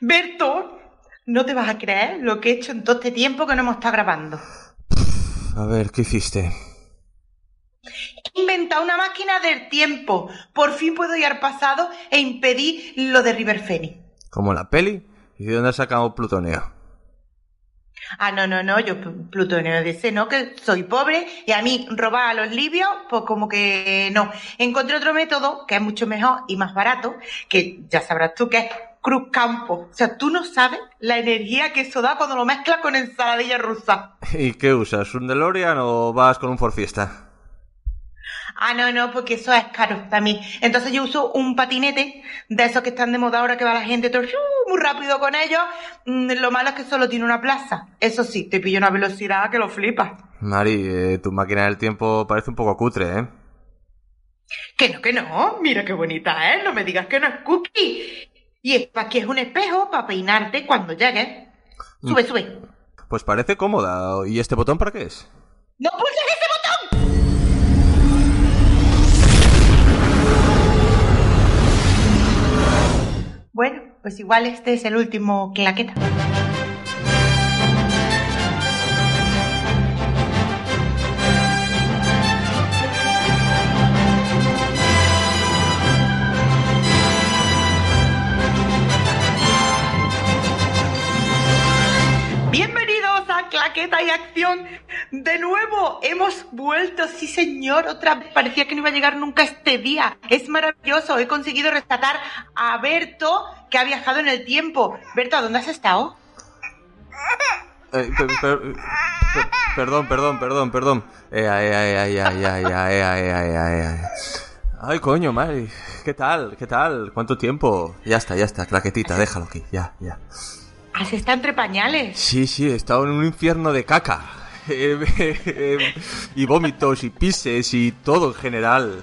Berto, no te vas a creer lo que he hecho en todo este tiempo que no hemos estado grabando. A ver, ¿qué hiciste? He inventado una máquina del tiempo. Por fin puedo ir al pasado e impedir lo de River Phoenix. ¿Como la peli? ¿Y de dónde has sacado plutonio? Ah, no, no, no, yo pl- plutonio dice, no, que soy pobre y a mí robar a los libios, pues como que no. Encontré otro método que es mucho mejor y más barato, que ya sabrás tú que es Cruz Campo. O sea, tú no sabes la energía que eso da cuando lo mezclas con ensaladilla rusa. ¿Y qué usas? ¿Un DeLorean o vas con un Ford Fiesta? Ah, no, no, porque eso es caro también. Entonces yo uso un patinete de esos que están de moda ahora que va la gente todo muy rápido con ellos. Mm, Lo malo es que solo tiene una plaza. Eso sí, te pillo una velocidad que lo flipas. Mari, eh, tu máquina del tiempo parece un poco cutre, ¿eh? Que no, que no. Mira qué bonita es. No me digas que no es cookie. Y es para que es un espejo para peinarte cuando llegues. Sube, sube. Pues parece cómoda. ¿Y este botón para qué es? ¡No pulses ese botón! Bueno, pues igual este es el último claqueta. Claqueta y Acción. De nuevo, hemos vuelto, sí señor, otra vez. Parecía que no iba a llegar nunca este día. Es maravilloso, he conseguido rescatar a Berto, que ha viajado en el tiempo. Berto, ¿a dónde has estado? Eh, per- per- per- perdón, perdón, perdón, perdón. Eh, ay, ay, ay, ay, ay, ay, ay, ay, ay, ay. Coño, Mari. ¿Qué tal? ¿Qué tal? ¿Cuánto tiempo? Ya está, ya está, claquetita, déjalo aquí, ya, ya. Has estado entre pañales. Sí, sí, he estado en un infierno de caca. Y vómitos y pises y todo en general.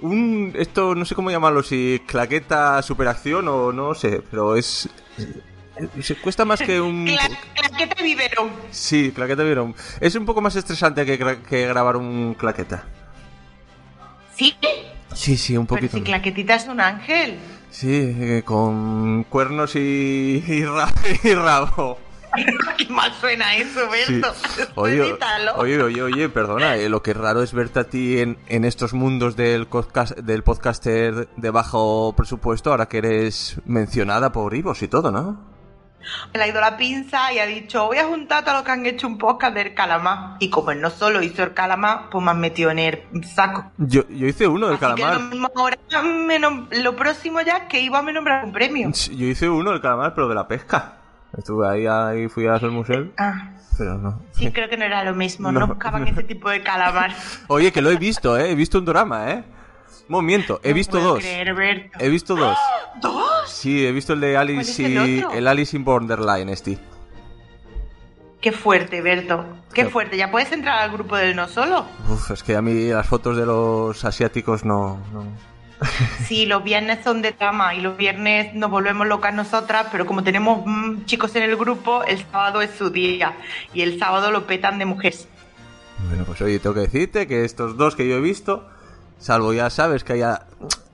Un, esto no sé cómo llamarlo, si claqueta superacción o no sé, pero es... Se cuesta más que un... Cla- claqueta biberón. Sí, claqueta vieron. Es un poco más estresante que, que grabar un claqueta. ¿Sí? Sí, sí, un Pero poquito. si claquetita es un ángel. Sí, eh, con cuernos y, y, ra- y rabo. Qué mal suena eso, Sí. Berto. Oye, oye, oye, perdona, eh, lo que es raro es verte a ti en, en estos mundos del, podcast, del podcaster de bajo presupuesto, ahora que eres mencionada por Ivos y todo, ¿no? Le ha ido la pinza y ha dicho, voy a juntar todo lo que han hecho un podcast del calamar. Y como él no solo hizo el calamar, pues me han metido en el saco. Yo, yo hice uno del Así que calamar. lo, mismo ahora me lo próximo ya es que iba a me nombrar un premio. Yo hice uno del calamar, pero de la pesca. Estuve ahí, ahí fui a el museo, Ah, pero no. sí, creo que no era lo mismo. No, No, buscaban no. ese tipo de calamar. Oye, que lo he visto, ¿eh? He visto un drama, ¿eh? Movimiento, he No visto puedo dos. creer. He visto dos. ¿Dos? Sí, he visto el de Alice el y el Alice in Borderline, este. Qué fuerte, Berto. Qué fuerte. Ya puedes entrar al grupo del no solo. Uf, es que a mí las fotos de los asiáticos no, no. Sí, los viernes son de trama y los viernes nos volvemos locas nosotras, pero como tenemos mm, chicos en el grupo, el sábado es su día y el sábado lo petan de mujeres. Bueno, pues oye, tengo que decirte que estos dos que yo he visto, salvo ya sabes que haya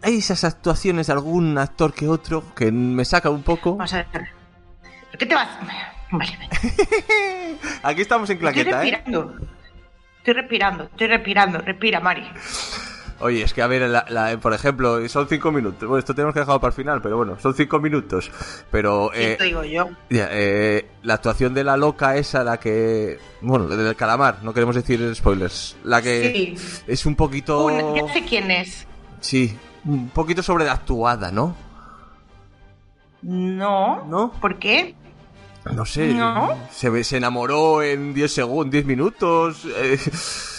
hay esas actuaciones de algún actor que otro que me saca un poco. Vamos a ver. ¿Por qué te vas? Vale, vale. Aquí estamos en Estoy claqueta, ¿eh? respirando. Estoy respirando, estoy respirando. Respira, Mari. Oye, es que a ver, la- la- por ejemplo, son cinco minutos. Bueno, esto tenemos que dejarlo para el final, pero bueno, son cinco minutos. Pero eh, Esto digo yo. Ya, eh, la actuación de la loca esa, la que... Bueno, del calamar, no queremos decir spoilers. La que Sí. es un poquito... Un- ya sé quién es. Sí, un poquito sobreactuada, ¿no? No. ¿No? ¿Por qué? No sé. No. Se, se enamoró en 10 segundos, 10 minutos. eh,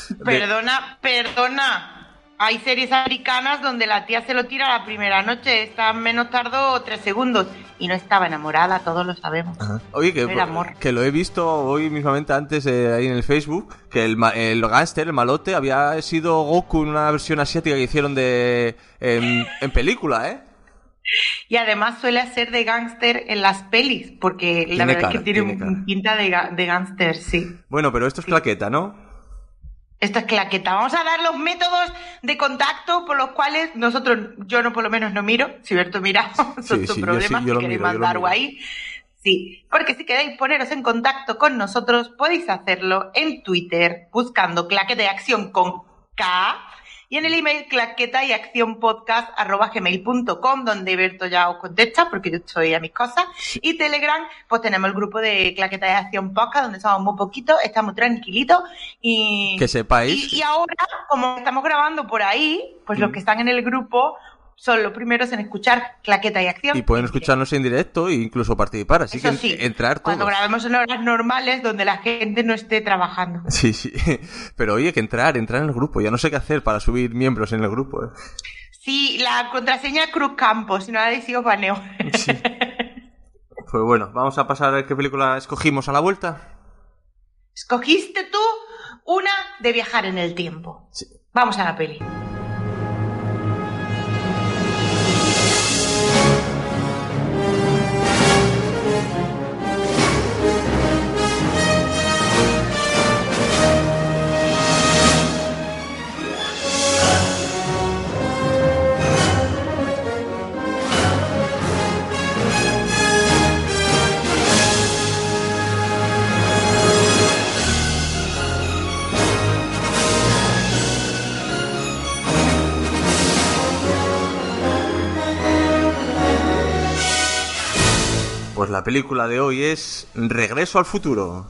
de- Perdona, perdona. Hay series americanas donde la tía se lo tira la primera noche, está menos tardó tres segundos y no estaba enamorada, todos lo sabemos. Oye, que, Era amor. que lo he visto hoy mismamente antes eh, ahí en el Facebook, que el, el gángster, el malote, había sido Goku en una versión asiática que hicieron de en, en película, ¿eh? Y además suele ser de gángster en las pelis, porque la verdad es cara, que tiene, tiene un- cara. pinta de, de gángster, sí. Bueno, pero esto es claqueta, ¿no? Esto es claqueta. Vamos a dar los métodos de contacto por los cuales nosotros, yo no por lo menos no miro, si Berto mira, son Sí, tus sí, yo problemas, sí, yo si queréis miro, mandar ahí. Sí, porque si queréis poneros en contacto con nosotros, podéis hacerlo en Twitter buscando claqueta de acción con K y en el email claqueta y acción podcast arroba gmail.com donde Berto ya os contesta porque yo estoy a mis cosas y Telegram pues tenemos el grupo de claqueta de acción podcast donde somos muy poquitos, estamos tranquilitos y Que sepáis. y, y ahora, como estamos grabando por ahí, pues los Mm. que están en el grupo son los primeros en escuchar claqueta y acción. Y pueden en escucharnos en directo e incluso participar, así Eso que sí, entrar todos. Cuando grabemos en horas normales donde la gente no esté trabajando. Sí, sí. Pero oye, que entrar, entrar en el grupo. Ya no sé qué hacer para subir miembros en el grupo. ¿eh? Sí, la contraseña Cruz Campos, si no la decís os baneo. Sí. Pues bueno, vamos a pasar a ver qué película escogimos a la vuelta. Escogiste tú una de viajar en el tiempo. Sí. Vamos a la peli. Pues la película de hoy es Regreso al futuro.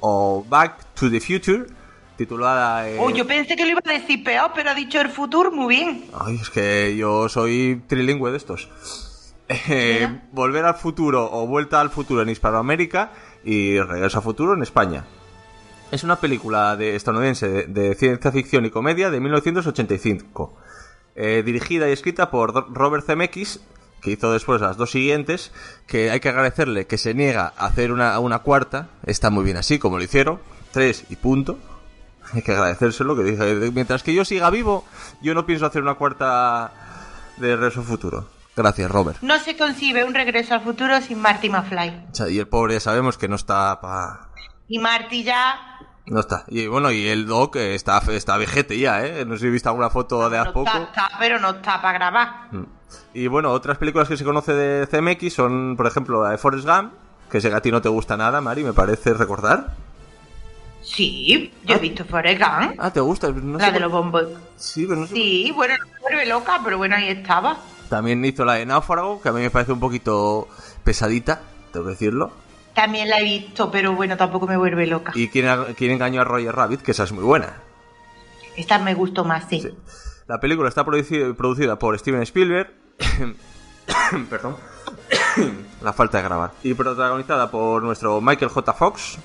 O Back to the Future, titulada... eh, Oh, yo pensé que lo iba a decir peor, pero ha dicho el futuro muy bien. Ay, es que yo soy trilingüe de estos. Eh, volver al futuro o Vuelta al futuro en Hispanoamérica y Regreso al futuro en España. Es una película de estadounidense de, de ciencia ficción y comedia de 1985. Eh, dirigida y escrita por Robert Zemeckis, que hizo después las dos siguientes, que hay que agradecerle que se niega a hacer una, una cuarta. Está muy bien así, como lo hicieron. Tres y punto. Hay que agradecérselo, que dije, mientras que yo siga vivo, yo no pienso hacer una cuarta de Regreso al futuro. Gracias, Robert. No se concibe un regreso al futuro sin Marty McFly. O sea, y el pobre ya sabemos que no está pa... Y Marty ya No está. Y bueno, y el Doc está, está vejete ya, ¿eh? No sé si he visto alguna foto de hace no poco. está, está, pero no está para grabar. Y bueno, otras películas que se conoce de CMX son, por ejemplo, la de Forrest Gump, que sé que a ti no te gusta nada, Mari, me parece recordar. Sí, yo he visto Forrest Gump, Ah, ¿te gusta? No la sé de los bombos. Sí, pero no sé Sí, bueno, no me vuelve loca, pero bueno, ahí estaba. También hizo la de Náufrago, que a mí me parece un poquito pesadita, tengo que decirlo. También la he visto, pero bueno, tampoco me vuelve loca. Y quién, quién engañó a Roger Rabbit, que esa es muy buena. Esta me gustó más, sí. Sí. La película está produci- producida por Steven Spielberg. Perdón. la falta de grabar. Y protagonizada por nuestro Michael J. Fox.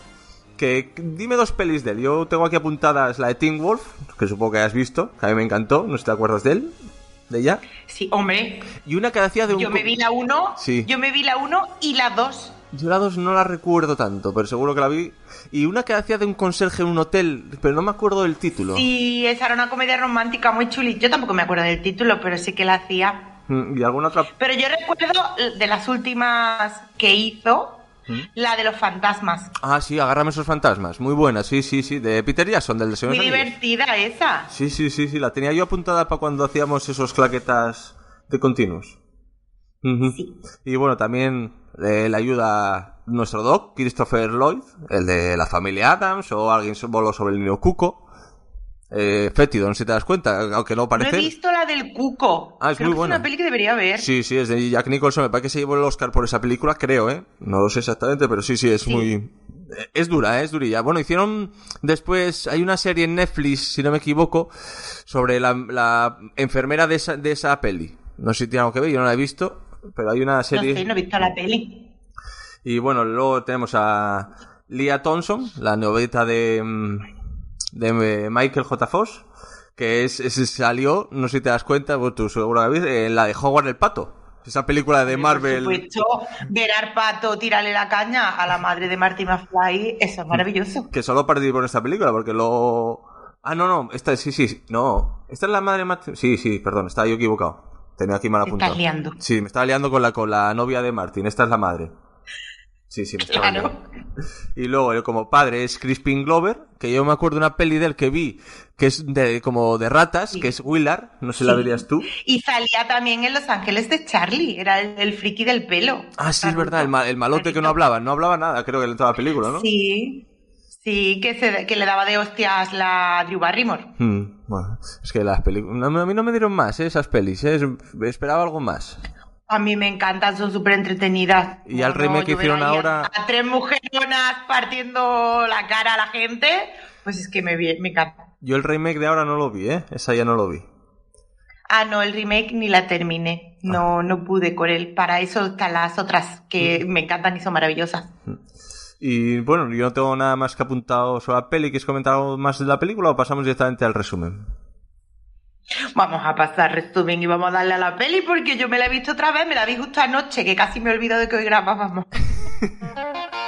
Que dime dos pelis de él. Yo tengo aquí apuntadas la de Teen Wolf, que supongo que has visto, que a mí me encantó. No sé si te acuerdas de él, de ella. Sí, hombre, Y una que hacía de un. yo me vi la 1, Sí. yo me vi la 1 y la 2. Yo la dos no la recuerdo tanto, pero seguro que la vi. Y una que hacía de un conserje en un hotel, pero no me acuerdo del título. Sí, esa era una comedia romántica muy chuli. Yo tampoco me acuerdo del título, pero sí que la hacía. Mm, Y alguna otra. Pero yo recuerdo de las últimas que hizo, ¿Mm? la de los fantasmas. Ah, sí, agárrame esos fantasmas. Muy buena, sí, sí, sí. De Peter Jackson, del Señor de Muy divertida esa. Sí, sí, sí, sí. La tenía yo apuntada para cuando hacíamos esos claquetas de continuos. Sí. Y bueno, también eh, le ayuda nuestro doc, Christopher Lloyd, el de la familia Adams, o alguien voló sobre el niño Cuco. Eh, fétido, no sé si te das cuenta, aunque no No parece. he visto la del Cuco. Ah, es Creo muy que buena. Es una peli que debería ver. Sí, sí, es de Jack Nicholson. Me parece que se llevó el Oscar por esa película, creo, ¿eh? No lo sé exactamente, pero sí, sí, es Sí. muy... Es dura, ¿eh? es durilla. Bueno, hicieron después... Hay una serie en Netflix, si no me equivoco, sobre la, la enfermera de esa, de esa peli. No sé si tiene algo que ver, yo no la he visto, pero hay una No serie... sé, no he visto la peli. Y bueno, luego tenemos a Leah Thompson, la novelita de, mm, de Michael J. Fox, que es, ese salió, no sé si te das cuenta, vos tú seguro que viste, en la de Howard el Pato. Esa película de Marvel. Por supuesto, ver al pato tirarle la caña a la madre de Marty McFly, eso es maravilloso. Que solo participó en esta película, porque lo. Ah, no, no, esta sí, sí, sí, no. Esta es la madre de Marty. Sí, sí, perdón, estaba yo equivocado. Tenía aquí mal Te apuntado. estás liando. Sí, me estaba liando con la, con la novia de Martin. Esta es la madre. Sí, sí, me estaba Claro. liando. Y luego, él como padre es Crispin Glover, que yo me acuerdo de una peli de él que vi, que es de, como de ratas, que es Willard, no sé si la Sí. verías tú. Y salía también en Los Ángeles de Charlie, era el, el friki del pelo. Ah, sí, es verdad, el, el malote que no hablaba, no hablaba nada, creo que en toda la película, ¿no? Sí, sí, que, se, que le daba de hostias la Drew Barrymore. Hmm, bueno, es que las películas... A mí no me dieron más, ¿eh? esas pelis, ¿eh? Es- esperaba algo más. A mí me encantan, son súper entretenidas. Y al remake que hicieron ahora- A, tres mujeronas partiendo la cara a la gente, pues es que me, vi- me encanta. Yo el remake de ahora no lo vi, ¿eh? Esa ya no lo vi. Ah, no, el remake ni la terminé. Ah. No, no pude con él. Para eso están las otras que me encantan y son maravillosas. Y bueno, yo no tengo nada más que apuntado sobre la peli. ¿Quieres comentar algo más de la película o pasamos directamente al resumen? Vamos a pasar resumen y vamos a darle a la peli porque yo me la he visto otra vez, me la vi justo anoche, que casi me he olvidado de que hoy grabábamos.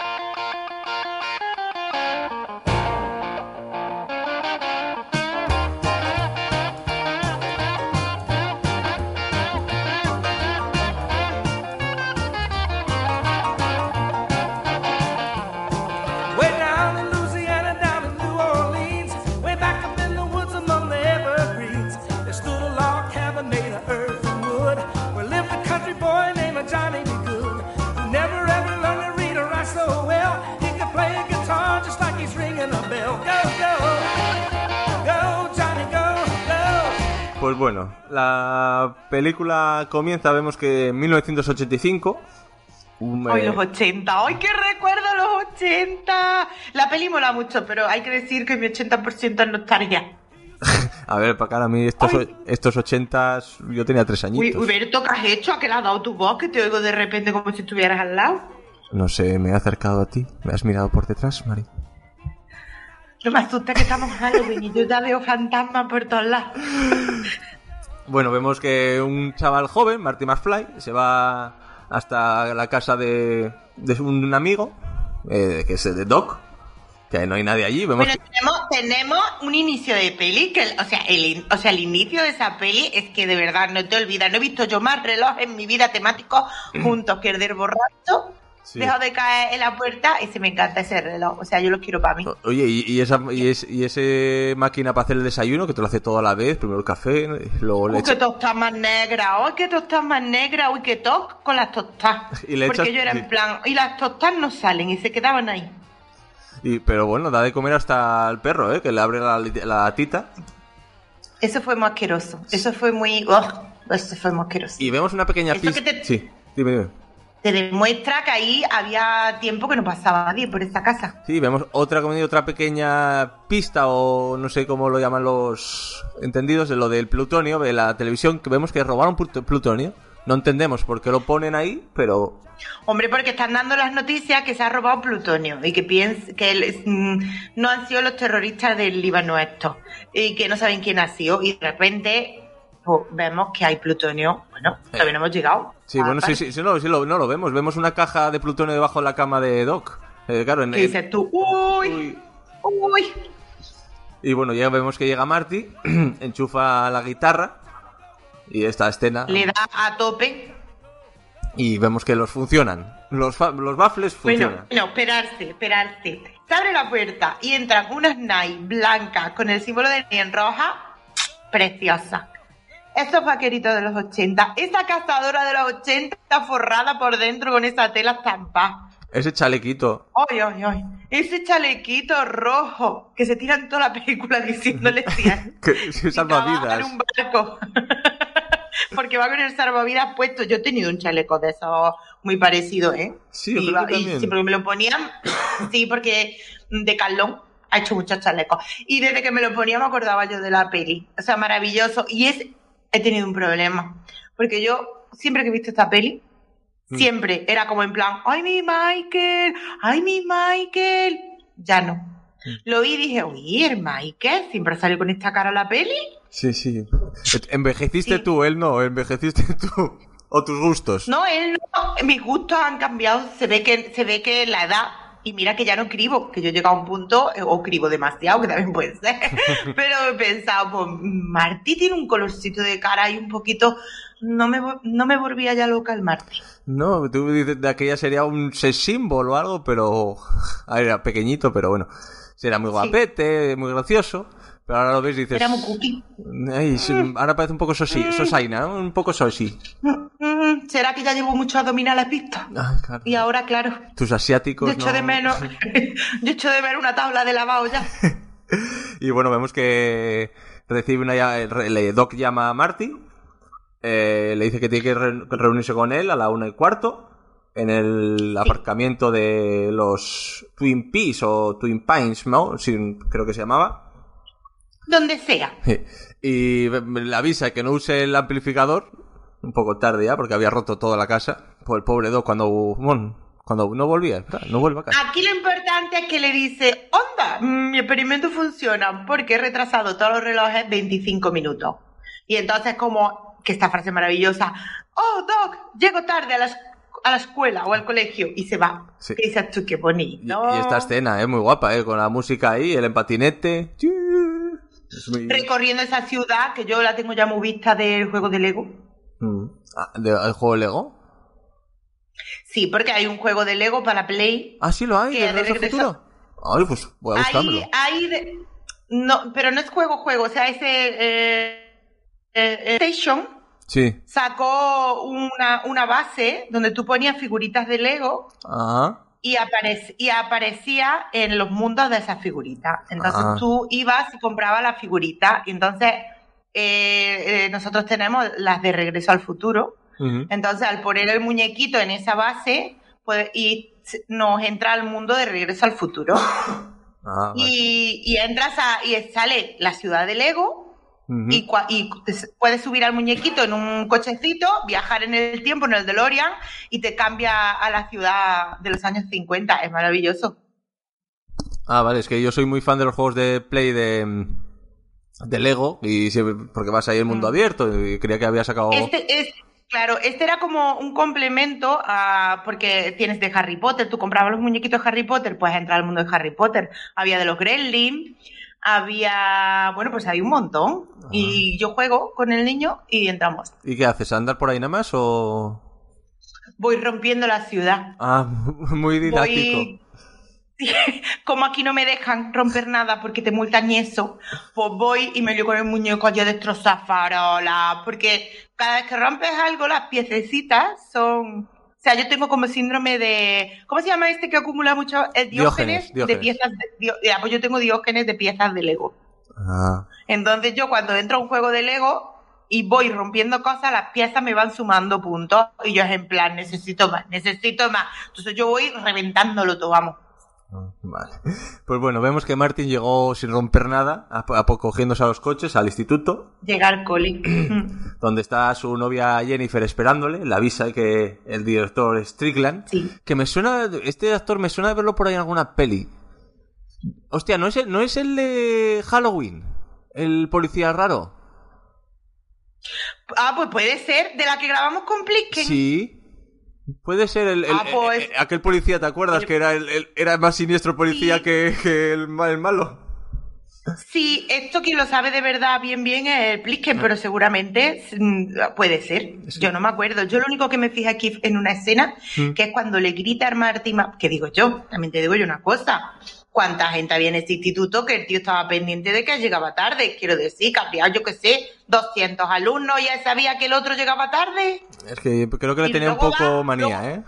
Pues bueno, la película comienza, vemos que en 1985... un, Hoy eh, los 80, ¡ay qué recuerdo los 80! La peli mola mucho, pero hay que decir que mi 80% es nostalgia. a ver, para cara a mí estos, Ay. estos 80 yo tenía tres Uy, añitos. Huberto, ¿qué has hecho? ¿A qué le has dado tu voz? Que te oigo de repente como si estuvieras al lado. No sé, me he acercado a ti. ¿Me has mirado por detrás, Mari? No me asusta que estamos en Halloween y yo ya veo fantasmas por todos lados. Bueno, vemos que un chaval joven, Marty McFly, se va hasta la casa de, de un amigo, eh, que es el de Doc, que no hay nadie allí. Vemos Bueno, que- tenemos, tenemos un inicio de peli, que, o, sea, el, o sea, el inicio de esa peli es que de verdad no te olvidas. No he visto yo más relojes en mi vida temáticos juntos que el del borracho. Sí. Dejo de caer en la puerta y se me encanta ese reloj. O sea, yo lo quiero para mí. Oye, y, y esa y, es- y ese máquina para hacer el desayuno que te lo hace todo a la vez, primero el café, luego Uy, leche. qué tostada más negra, uy, qué tostada más negra, uy, qué toc con las tostadas. Y le Porque echas- yo era en plan, y las tostadas no salen y se quedaban ahí. Y, pero bueno, da de comer hasta al perro, ¿eh? Que le abre la, la tita. Eso fue muy asqueroso. Eso fue muy. ugh, eso fue muy asqueroso. Y vemos una pequeña pista. te- Sí, dime, dime. Te demuestra que ahí había tiempo que no pasaba nadie por esta casa. Sí, vemos otra, como digo, otra pequeña pista o no sé cómo lo llaman los entendidos de lo del plutonio de la televisión, que vemos que robaron plut- plutonio. No entendemos por qué lo ponen ahí, pero Hombre, porque están dando las noticias que se ha robado plutonio y que piens que el- mm, no han sido los terroristas del Líbano estos y que no saben quién ha sido y de repente pues, vemos que hay plutonio. Bueno, todavía no hemos llegado. sí, Ah, bueno, sí, vale. sí, sí, no, sí lo, no lo vemos. Vemos una caja de plutonio debajo de la cama de Doc. Eh, claro, en, ¿Qué dices tú? Uy, Uy. Y bueno, ya vemos que llega Marty, enchufa la guitarra y esta escena Le da a tope. y vemos que los funcionan. Los, los baffles Bueno, funcionan. no, esperarse, esperarse. Se abre la puerta y entran unas Nike blancas con el símbolo de Nike en roja. Preciosa. Esos vaqueritos de los 80. Esa cazadora de los 80 está forrada por dentro con esa tela estampada. Ese chalequito. Ay, ay, ay. Ese chalequito rojo que se tiran toda la película diciéndole tía. Que se salva Trabaja en vidas. un barco. Porque va con el salvavidas puesto. Yo he tenido un chaleco de esos muy parecido, ¿eh? Sí, yo y, creo que y siempre me lo ponían, sí, porque de Carlón ha hecho muchos chalecos. Y desde que me lo ponía me acordaba yo de la peli. O sea, maravilloso. Y es, he tenido un problema. Porque yo, siempre que he visto esta peli, Mm. siempre era como en plan, ¡ay, mi Michael! ¡ay, mi Michael! Ya no. Mm. Lo vi y dije, uy, el Michael siempre salió con esta cara la peli. Sí, sí. Envejeciste Sí. tú, él no, envejeciste tú. O tus gustos. No, él no. Mis gustos han cambiado. Se ve que, se ve que la edad. Y mira que ya no cribo, que yo he llegado a un punto, eh, o cribo demasiado, que también puede ser. Pero he pensado, pues Martí tiene un colorcito de cara y un poquito. No me, no me volvía ya loca el Martí. No, tú dices de aquella sería un sex symbol o algo, pero. Era pequeñito, pero bueno. Era muy guapete, muy gracioso. Pero ahora lo ves y dices. Era muy cookie. Ay, ahora parece un poco sosi, sosaina, ¿no? un poco sosi. Mm, ¿Será que ya llevo mucho abdominales vistos? Ay, claro. Y ahora, claro, Tus asiáticos. yo echo no- de menos, yo echo de menos una tabla de lavado ya. Y bueno, vemos que recibe una el Doc llama a Marty, eh, le dice que tiene que re- reunirse con él a la una y cuarto en el aparcamiento de los Twin Peaks o Twin Pines, ¿no? Sí, creo que se llamaba. Donde sea. Y le avisa que no use el amplificador, un poco tarde ya, porque había roto toda la casa. Por el pobre Doc cuando, bueno, cuando no volvía, ¿verdad? no vuelve a casa. Aquí lo importante es que le dice, onda, mi experimento funciona porque he retrasado todos los relojes 25 minutos. Y entonces como, que esta frase maravillosa, oh, Doc, llego tarde a la, es- a la escuela o al colegio y se va. Sí. Y dices tú, qué Y, bonito. y esta escena es muy guapa, ¿eh? Con la música ahí, el empatinete. Muy- Recorriendo esa ciudad, que yo la tengo ya muy vista del juego de Lego. Mm. Ah, ¿de- ¿El juego Lego? Sí, porque hay un juego de Lego para Play. Ah, sí lo hay, Que de de Futuro. Ay, pues voy a buscármelo. De- no, pero no es juego, juego, o sea, ese eh, eh, Station Sí. sacó una, una base donde tú ponías figuritas de Lego Ajá. Y, aparec- y aparecía en los mundos de esas figuritas. Entonces Ah. tú ibas y comprabas las figuritas y entonces eh, eh, nosotros tenemos las de Regreso al Futuro. Entonces al poner el muñequito en esa base pues, y nos entra al mundo de Regreso al Futuro. Ah, y entras a, y sale la ciudad de Lego Y, cua- y puedes subir al muñequito en un cochecito, viajar en el tiempo, en el DeLorean, y te cambia a la ciudad de los años 50. Es maravilloso. Ah, vale, es que yo soy muy fan de los juegos de Play de, de Lego, y siempre- porque vas ahí el mundo Mm. abierto, y creía que había sacado... Este es, claro, este era como un complemento a, porque tienes de Harry Potter, tú comprabas los muñequitos de Harry Potter, puedes entrar al mundo de Harry Potter. Había de los Gremlins, había, bueno, pues hay un montón. Y yo juego con el niño y entramos. ¿Y qué haces? ¿Andar por ahí nada más o...? Voy rompiendo la ciudad. Ah, muy didáctico. Voy... Como aquí no me dejan romper nada porque te multan y eso, pues voy y me lío con el muñeco allí a destrozar farolas, porque cada vez que rompes algo, las piececitas son... O sea, yo tengo como síndrome de... ¿Cómo se llama este que acumula mucho? El Diógenes, diógenes, Diógenes. de piezas... De, ya, pues yo tengo diógenes de piezas de Lego. Ah, Entonces yo cuando entro a un juego de Lego y voy rompiendo cosas, las piezas me van sumando puntos y yo es en plan, necesito más, necesito más. Entonces yo voy reventándolo todo, vamos. Vale. Pues bueno, vemos que Martin llegó sin romper nada, a, a cogiéndose a los coches al instituto, Llegar al cole. Donde está su novia Jennifer esperándole, le avisa que el director Strickland, Sí. que me suena, este actor me suena de verlo por ahí en alguna peli. Hostia, ¿no es el, no es el de Halloween? El policía raro. Ah, pues puede ser, de la que grabamos con Plisken. Sí. Puede ser el, el- Ah, pues- eh, aquel policía, ¿te acuerdas? Que era el, el- era más siniestro policía Sí. que, que el, ma- el malo. Sí, esto quien lo sabe de verdad bien bien es el Plisken, pero seguramente mm, puede ser. Yo no me acuerdo. Yo lo único que me fijé aquí en una escena, Mm. que es cuando le grita a Marty, Ma- que digo yo, también te digo yo una cosa. ¿Cuánta gente había en este instituto que el tío estaba pendiente de que llegaba tarde? Quiero decir, que había, yo qué sé, 200 alumnos y él sabía que el otro llegaba tarde. Es que creo que le Y tenía un poco va- manía, luego- ¿eh?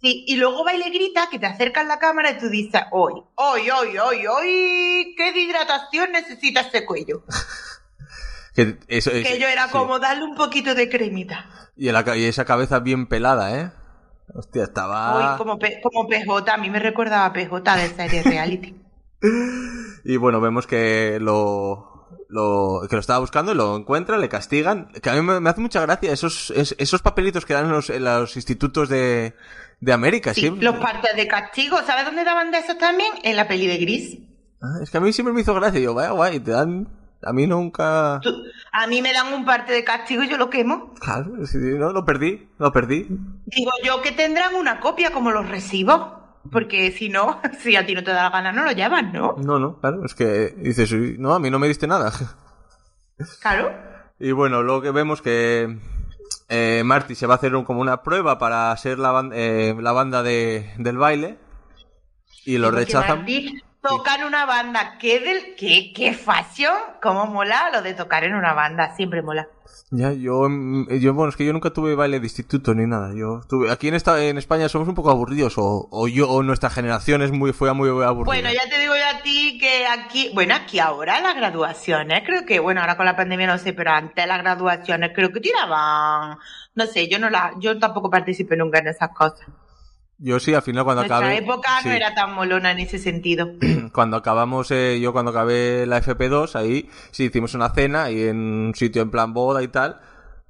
Sí, y luego va y le grita que te acercas la cámara y tú dices, hoy, hoy, hoy, hoy, hoy, ¿qué hidratación necesita ese cuello? Que, eso, Que yo era sí. como darle un poquito de cremita. Y, la ca- y esa cabeza bien pelada, ¿eh? Hostia, estaba... Hoy como, P- como PJ, a mí me recordaba a PJ de serie reality. Y bueno, vemos que lo, lo que lo estaba buscando y lo encuentra, le castigan. Que a mí me, me hace mucha gracia esos, es- esos papelitos que dan en los, en los institutos de, de América. Sí, siempre. los partes de castigo, ¿sabes dónde daban de esos también? En la peli de Gris. Ah, es que a mí siempre me hizo gracia. Yo, vaya guay, te dan A mí nunca... A mí me dan un parte de castigo y yo lo quemo. Claro, sí, no, lo perdí, lo perdí. Digo yo que tendrán una copia como los recibos. Porque si no, si a ti no te da la gana, no lo llevas, ¿no? No, no, claro, es que dices, "Uy, no, a mí no me diste nada. Claro. Y bueno, luego que vemos que eh, Marty se va a hacer un- como una prueba para ser la, ban- eh, la banda de, del baile y lo rechazan. Martí toca en una banda. ¿Qué, del, qué, qué fashion? ¿Cómo mola lo de tocar en una banda? Siempre mola. Ya, yo, mm, yo, bueno, es que yo nunca tuve baile de instituto ni nada. Yo tuve, aquí en esta, en España somos un poco aburridos, o, o yo, o nuestra generación es muy, fue muy aburrida. Bueno, ya te digo yo a ti que aquí, bueno, aquí ahora las graduaciones, creo que, bueno, ahora con la pandemia no sé, pero antes las graduaciones creo que tiraban, no sé, yo no la, yo tampoco participé nunca en esas cosas. Yo sí, al final cuando Nuestra acabé. época sí. no era tan molona en ese sentido. cuando acabamos, eh, yo cuando acabé la FP2, ahí sí hicimos una cena y en un sitio en plan boda y tal,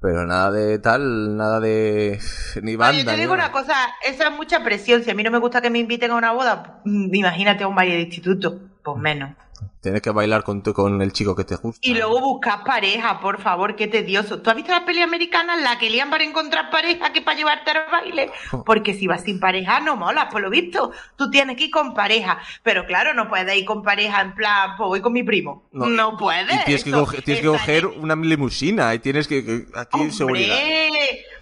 pero nada de tal, nada de ni No, banda. yo te digo una cosa, eso es mucha presión. Si a mí no me gusta que me inviten a una boda, mm, imagínate a un baile de instituto, pues menos. Tienes que bailar con, tu- con el chico que te gusta. Y luego buscar pareja, por favor, qué tedioso. ¿Tú has visto las peli americanas, la que lían para encontrar pareja que para llevarte al baile? Oh. Porque si vas sin pareja no mola, por lo visto. Tú tienes que ir con pareja. Pero claro, no puedes ir con pareja en plan, pues voy con mi primo. No, puedes. Y tienes que, coger, tienes que está coger en- una limusina y tienes que. que- aquí seguridad.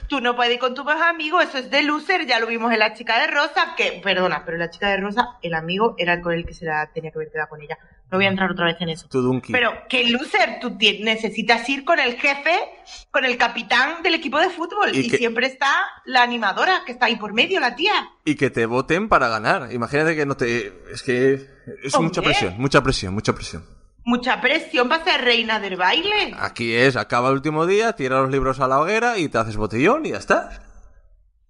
Tú no puedes ir con tus amigos, eso es de loser, ya lo vimos en la chica de Rosa, que, perdona, pero la chica de Rosa, el amigo era el con el que se la tenía que haber quedado con ella. No voy a entrar otra vez en eso. Pero que loser, tú necesitas ir con el jefe, con el capitán del equipo de fútbol. Y Y, que- siempre está la animadora, que está ahí por medio, la tía. Y que te voten para ganar. Imagínate que no te. Es que. Es mucha presión, mucha presión, mucha presión. Mucha presión para ser reina del baile. Aquí es, acaba el último día, tira los libros a la hoguera y te haces botellón y ya está.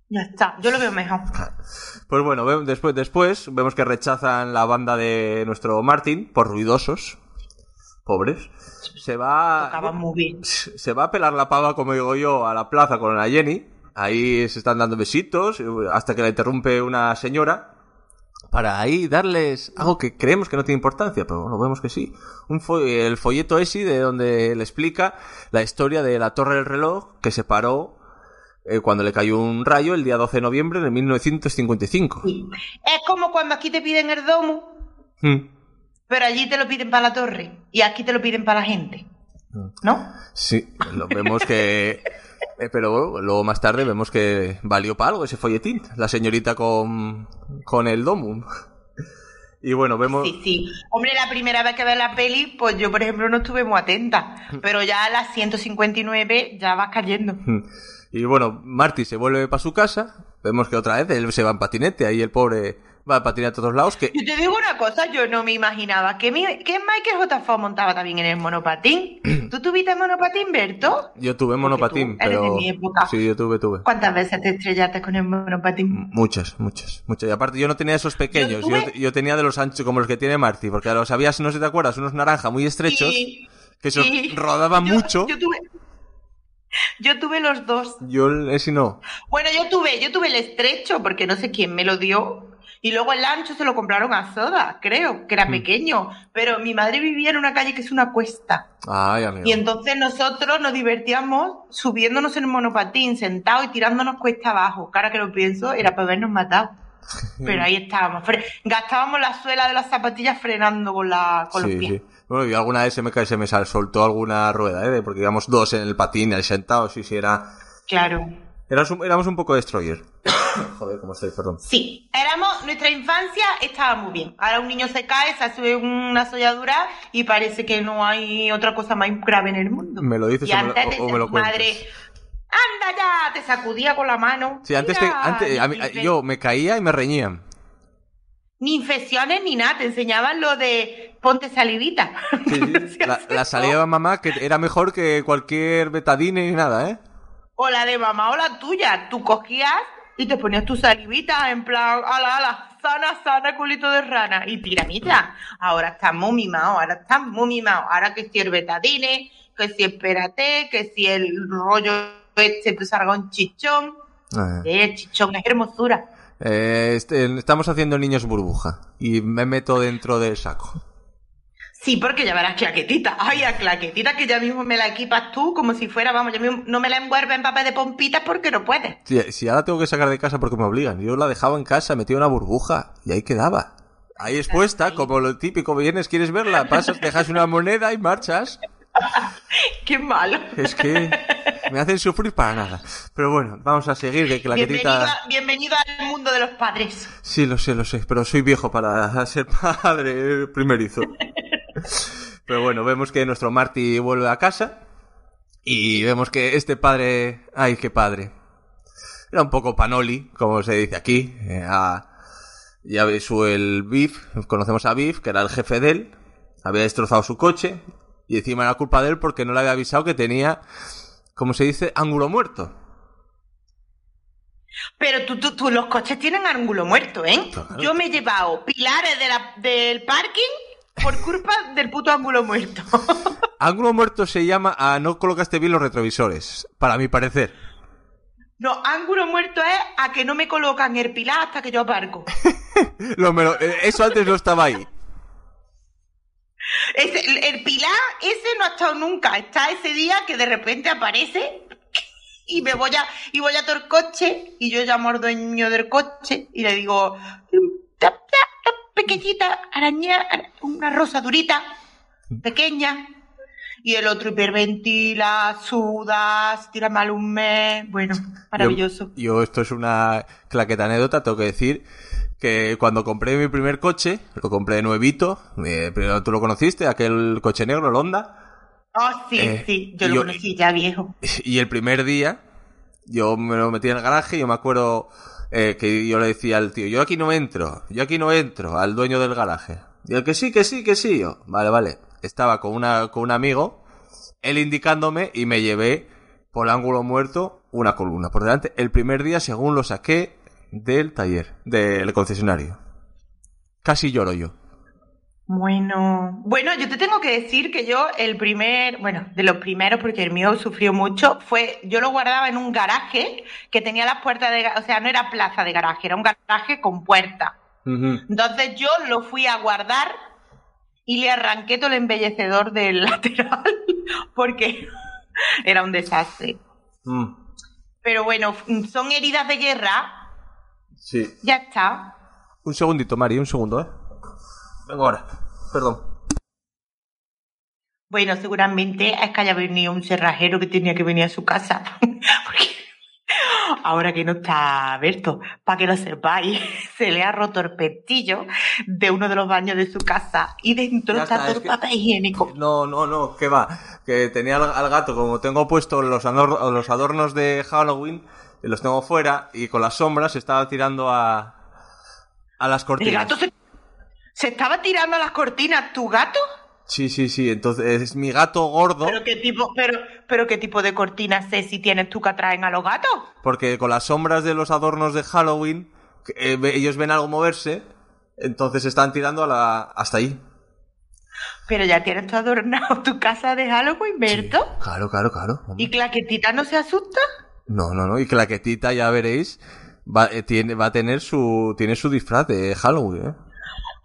Ya está, yo lo veo mejor. Pues bueno, después, después vemos que rechazan la banda de nuestro Martin por ruidosos. Pobres. Se va. Tocaba muy bien. Se va a pelar la pava, como digo yo, a la plaza con la Jenny. Ahí se están dando besitos hasta que la interrumpe una señora. Para ahí darles algo que creemos que no tiene importancia, pero bueno, vemos que sí. Un fo- el folleto ese de donde le explica la historia de la torre del reloj que se paró eh, cuando le cayó un rayo el día 12 de noviembre de 1955. Es como cuando aquí te piden el domo, Hmm. pero allí te lo piden para la torre. Y aquí te lo piden para la gente. ¿No? Sí, lo vemos que... eh, pero luego más tarde vemos que valió para algo ese folletín. La señorita con, con el domum. Y bueno, vemos... Sí, sí. Hombre, la primera vez que ves la peli, pues yo, por ejemplo, no estuve muy atenta. Pero ya a las 159 ya vas cayendo. Y bueno, Marty se vuelve para su casa. Vemos que otra vez él se va en patinete. Ahí el pobre va en patinete a todos lados. Que Yo te digo una cosa, yo no me imaginaba que, mi, que Michael J. Fox montaba también en el monopatín. ¿Tú tuviste monopatín, Berto? yo tuve monopatín, tú eres pero... de mi época. Sí, yo tuve, tuve. ¿Cuántas veces te estrellaste con el monopatín? Muchas, muchas, muchas. Y aparte yo no tenía esos pequeños, yo, tuve- yo tenía de los anchos como los que tiene Marty, porque los había, no sé si te acuerdas, unos naranja muy estrechos, Sí, que se sí. rodaban Yo- mucho. Yo tuve, yo tuve los dos. Yo ese no. Bueno, yo tuve, yo tuve el estrecho porque no sé quién me lo dio. Y luego el ancho se lo compraron a Soda, creo, que era Mm. pequeño. Pero mi madre vivía en una calle que es una cuesta. Ay, amigo. Y entonces nosotros nos divertíamos subiéndonos en el monopatín, sentados y tirándonos cuesta abajo. Cara que lo pienso, era para habernos matado. Pero ahí estábamos. Gastábamos la suela de las zapatillas frenando con, la, con Sí, los pies. sí. Bueno, y alguna vez se me, se me soltó alguna rueda, ¿eh? Porque íbamos dos en el patín, ahí sentados, y si era... Claro. Éramos un, éramos un poco destroyer. Joder, cómo estoy, perdón. Sí, éramos, nuestra infancia estaba muy bien. Ahora un niño se cae, se hace una solladura y parece que no hay otra cosa más grave en el mundo. Me lo dices y o me lo- o- o me lo cuentas. madre, anda ya, te sacudía con la mano. Sí, antes, te- antes a mí- yo me caía y me reñían. Ni infecciones ni nada, te enseñaban lo de ponte salivita. Sí, sí. La, la salida de mamá que era mejor que cualquier betadine ni nada, ¿eh? O la de mamá o la tuya. Tú cogías y te ponías tu salivita en plan, ala, ala, sana, sana, culito de rana. Y tiramita. Ahora estás muy mimado, ahora estás muy mimado. Ahora que si el betadine, que si espérate, que si el rollo este te salga un chichón. Ah. El chichón es hermosura. Eh, este- estamos haciendo niños burbuja y me meto dentro del saco. Sí, porque ya verás claquetita. Ay, a claquetita que ya mismo me la equipas tú como si fuera, vamos, ya mismo no me la envuelve en papel de pompitas porque no puedes. Si, si ahora tengo que sacar de casa porque me obligan. Yo la dejaba en casa, metía una burbuja y ahí quedaba. Ahí expuesta, como lo típico, vienes, quieres verla, pasas, dejas una moneda y marchas. Qué malo. Es que me hacen sufrir para nada. Pero bueno, vamos a seguir, que Bienvenido, a- bienvenido al mundo de los padres. Sí, lo sé, lo sé, pero soy viejo para ser padre primerizo. Pero bueno, vemos que nuestro Marty vuelve a casa y vemos que este padre... ¡Ay, qué padre! Era un poco panoli, como se dice aquí. eh, a- ya ves su el Biff, conocemos a Biff, que era el jefe de él, había destrozado su coche y encima era culpa de él porque no le había avisado que tenía, como se dice, ángulo muerto. Pero tú, tú, tú, los coches tienen ángulo muerto, ¿eh? Claro. Yo me he llevado pilares de la- del parking por culpa del puto ángulo muerto. Ángulo muerto se llama a no colocaste bien los retrovisores, para mi parecer. no, ángulo muerto es a que no me colocan el pilar hasta que yo aparco. Lo eh, eso antes no estaba ahí. Ese- el, el pilar ese no ha estado nunca. Está ese día que de repente aparece y me voy a, y voy a todo el coche y yo llamo al dueño del coche y le digo, "Ta- ta- ta- pequeñita, araña, ara- una rosa durita, pequeña. Y el otro hiperventila, sudas, tira mal un mes. Bueno, maravilloso. Yo, yo, esto es una claqueta anécdota, tengo que decir que cuando compré mi primer coche, lo compré nuevito, eh, pero tú lo conociste, aquel coche negro, el Honda, Oh, sí, Eh, sí, yo lo yo- conocí ya viejo. y el primer día yo me lo metí en el garaje y yo me acuerdo eh, que yo le decía al tío, yo aquí no entro, yo aquí no entro, al dueño del garaje. Y el que sí, que sí, que sí, yo, vale, vale. Estaba con, una, con un amigo, él indicándome y me llevé por el ángulo muerto una columna por delante. El primer día, según lo saqué del taller, del concesionario. Casi lloro yo. Bueno, bueno, yo te tengo que decir que yo el primer, bueno, de los primeros, porque el mío sufrió mucho, fue, yo lo guardaba en un garaje que tenía las puertas de, o sea, no era plaza de garaje, era un garaje con puerta. Entonces yo lo fui a guardar y le arranqué todo el embellecedor del lateral porque era un desastre. Mm, Pero bueno, son heridas de guerra, sí. ya está. Un segundito, Mari, un segundo, ¿eh? Vengo ahora. Perdón. Bueno, seguramente es que haya venido un cerrajero que tenía que venir a su casa. Porque ahora que no está Berto, para que lo sepáis, se le ha roto el pestillo de uno de los baños de su casa y dentro Ya está, está, todo el papel higiénico. No, no, no, que va. Que tenía al, al gato, como tengo puesto los, ador- los adornos de Halloween, los tengo fuera, y con las sombras estaba tirando a, a las El cortinas. gato se, se estaba tirando a las cortinas, ¿tu gato? Sí, sí, sí. Entonces, es mi gato gordo, ¿Pero qué tipo, pero, pero qué tipo de cortinas sé si tienes tú que atraen a los gatos? porque con las sombras de los adornos de Halloween, eh, ellos ven algo moverse, entonces están tirando a la, hasta ahí. Pero ya tienes tú adornado tu casa de Halloween, Berto. Claro, claro, claro. ¿Y Claquetita no se asusta? No, no, no. Y Claquetita, ya veréis, va, eh, tiene, va a tener su, tiene su disfraz de Halloween, ¿eh?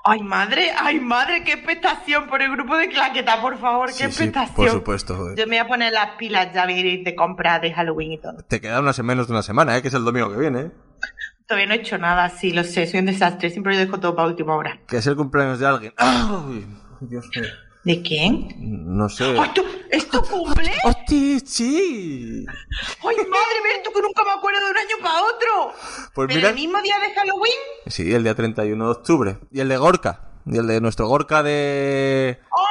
Ay, madre, ay, madre, qué expectación por el grupo de Claqueta, por favor, qué Sí, sí, expectación. por supuesto. eh. Yo me voy a poner las pilas ya de de compra de Halloween y todo. Te queda una, menos de una semana, ¿eh? Que es el domingo que viene, ¿eh? Todavía no he hecho nada, sí, lo sé, soy un desastre, siempre lo dejo todo para última hora. Que es el cumpleaños de alguien. ¡Ay! Dios mío. ¿De quién? No sé. ¡Ay, tú- ¿Es tu cumple? ¡Hostia, sí! ¡Ay, madre, Berto, que nunca me acuerdo de un año para otro! Pues ¿Pero mira. el mismo día de Halloween? Sí, el día 31 de octubre. Y el de Gorka. Y el de nuestro Gorka de... ¡Oh,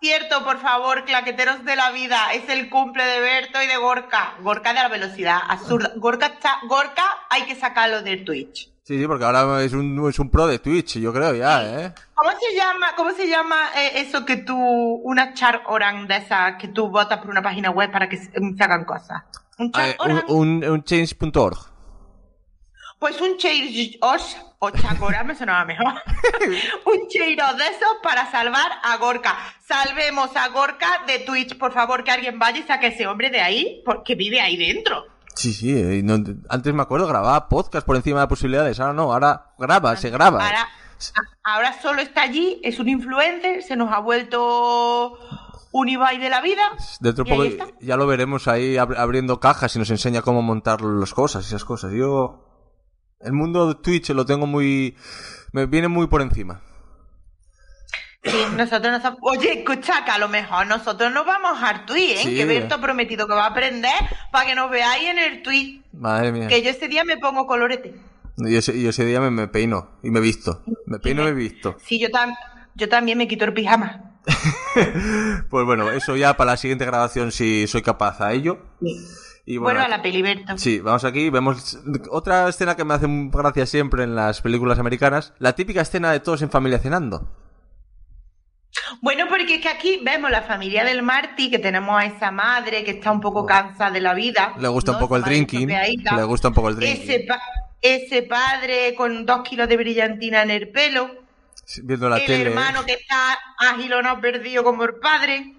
cierto, por favor, claqueteros de la vida! Es el cumple de Berto y de Gorka. Gorka de la velocidad, absurda. Gorka, está, Gorka hay que sacarlo del Twitch. Sí, sí, porque ahora es un, es un pro de Twitch, yo creo ya, ¿eh? ¿Cómo se llama, cómo se llama eh, eso que tú, una char oran de esas que tú votas por una página web para que se, se hagan cosas? ¿Un char Eh, oran? un, un, un change.org. Pues un cheiros o chacora me sonaba mejor. un cheiro de esos para salvar a Gorka. Salvemos a Gorka de Twitch, por favor, que alguien vaya y saque a ese hombre de ahí, porque vive ahí dentro. Sí, sí. eh, no- antes me acuerdo, grababa podcast por encima de posibilidades. Ahora no, ahora graba, se graba. Ahora, Ahora solo está allí, es un influencer, se nos ha vuelto un Ibai de la vida. Dentro poco ya lo veremos ahí ab- abriendo cajas y nos enseña cómo montar las cosas y esas cosas. Yo. El mundo de Twitch lo tengo muy. Me viene muy por encima. Sí, nosotros nos... Oye, escucha, que a lo mejor nosotros nos vamos al tweet, ¿eh? Sí. Que Berto ha prometido que va a aprender para que nos veáis en el tweet. Madre mía. Que yo ese día me pongo colorete. Y ese, y ese día me, me peino y me visto. Me peino y me visto. Sí, yo, tam- yo también me quito el pijama. Pues bueno, eso ya para la siguiente grabación si soy capaz a ello. Y Bueno, bueno, a la peli, Berto. Sí, vamos aquí, vemos otra escena que me hace gracia siempre en las películas americanas, la típica escena de todos en familia cenando. Bueno, porque es que aquí vemos la familia del Marty, que tenemos a esa madre que está un poco cansada de la vida. Le gusta un poco el drinking, le gusta un poco el drinking. Ese, pa- ese padre con dos kilos de brillantina en el pelo. Viendo la el tele. hermano que está agilonado perdido como el padre.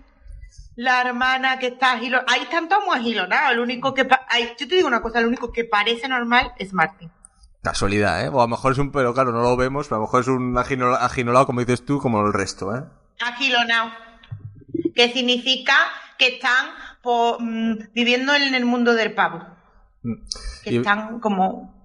La hermana que está agilonada. Ahí están todos muy agilonados. El único que... Ay, yo te digo una cosa, el único que parece normal es Marty. Casualidad, ¿eh? O a lo mejor es un, pero claro, no lo vemos, pero a lo mejor es un agino- aginolado, como dices tú, como el resto, ¿eh? Agilonado. Que significa que están mm, viviendo en el mundo del pavo. Que Y- están como...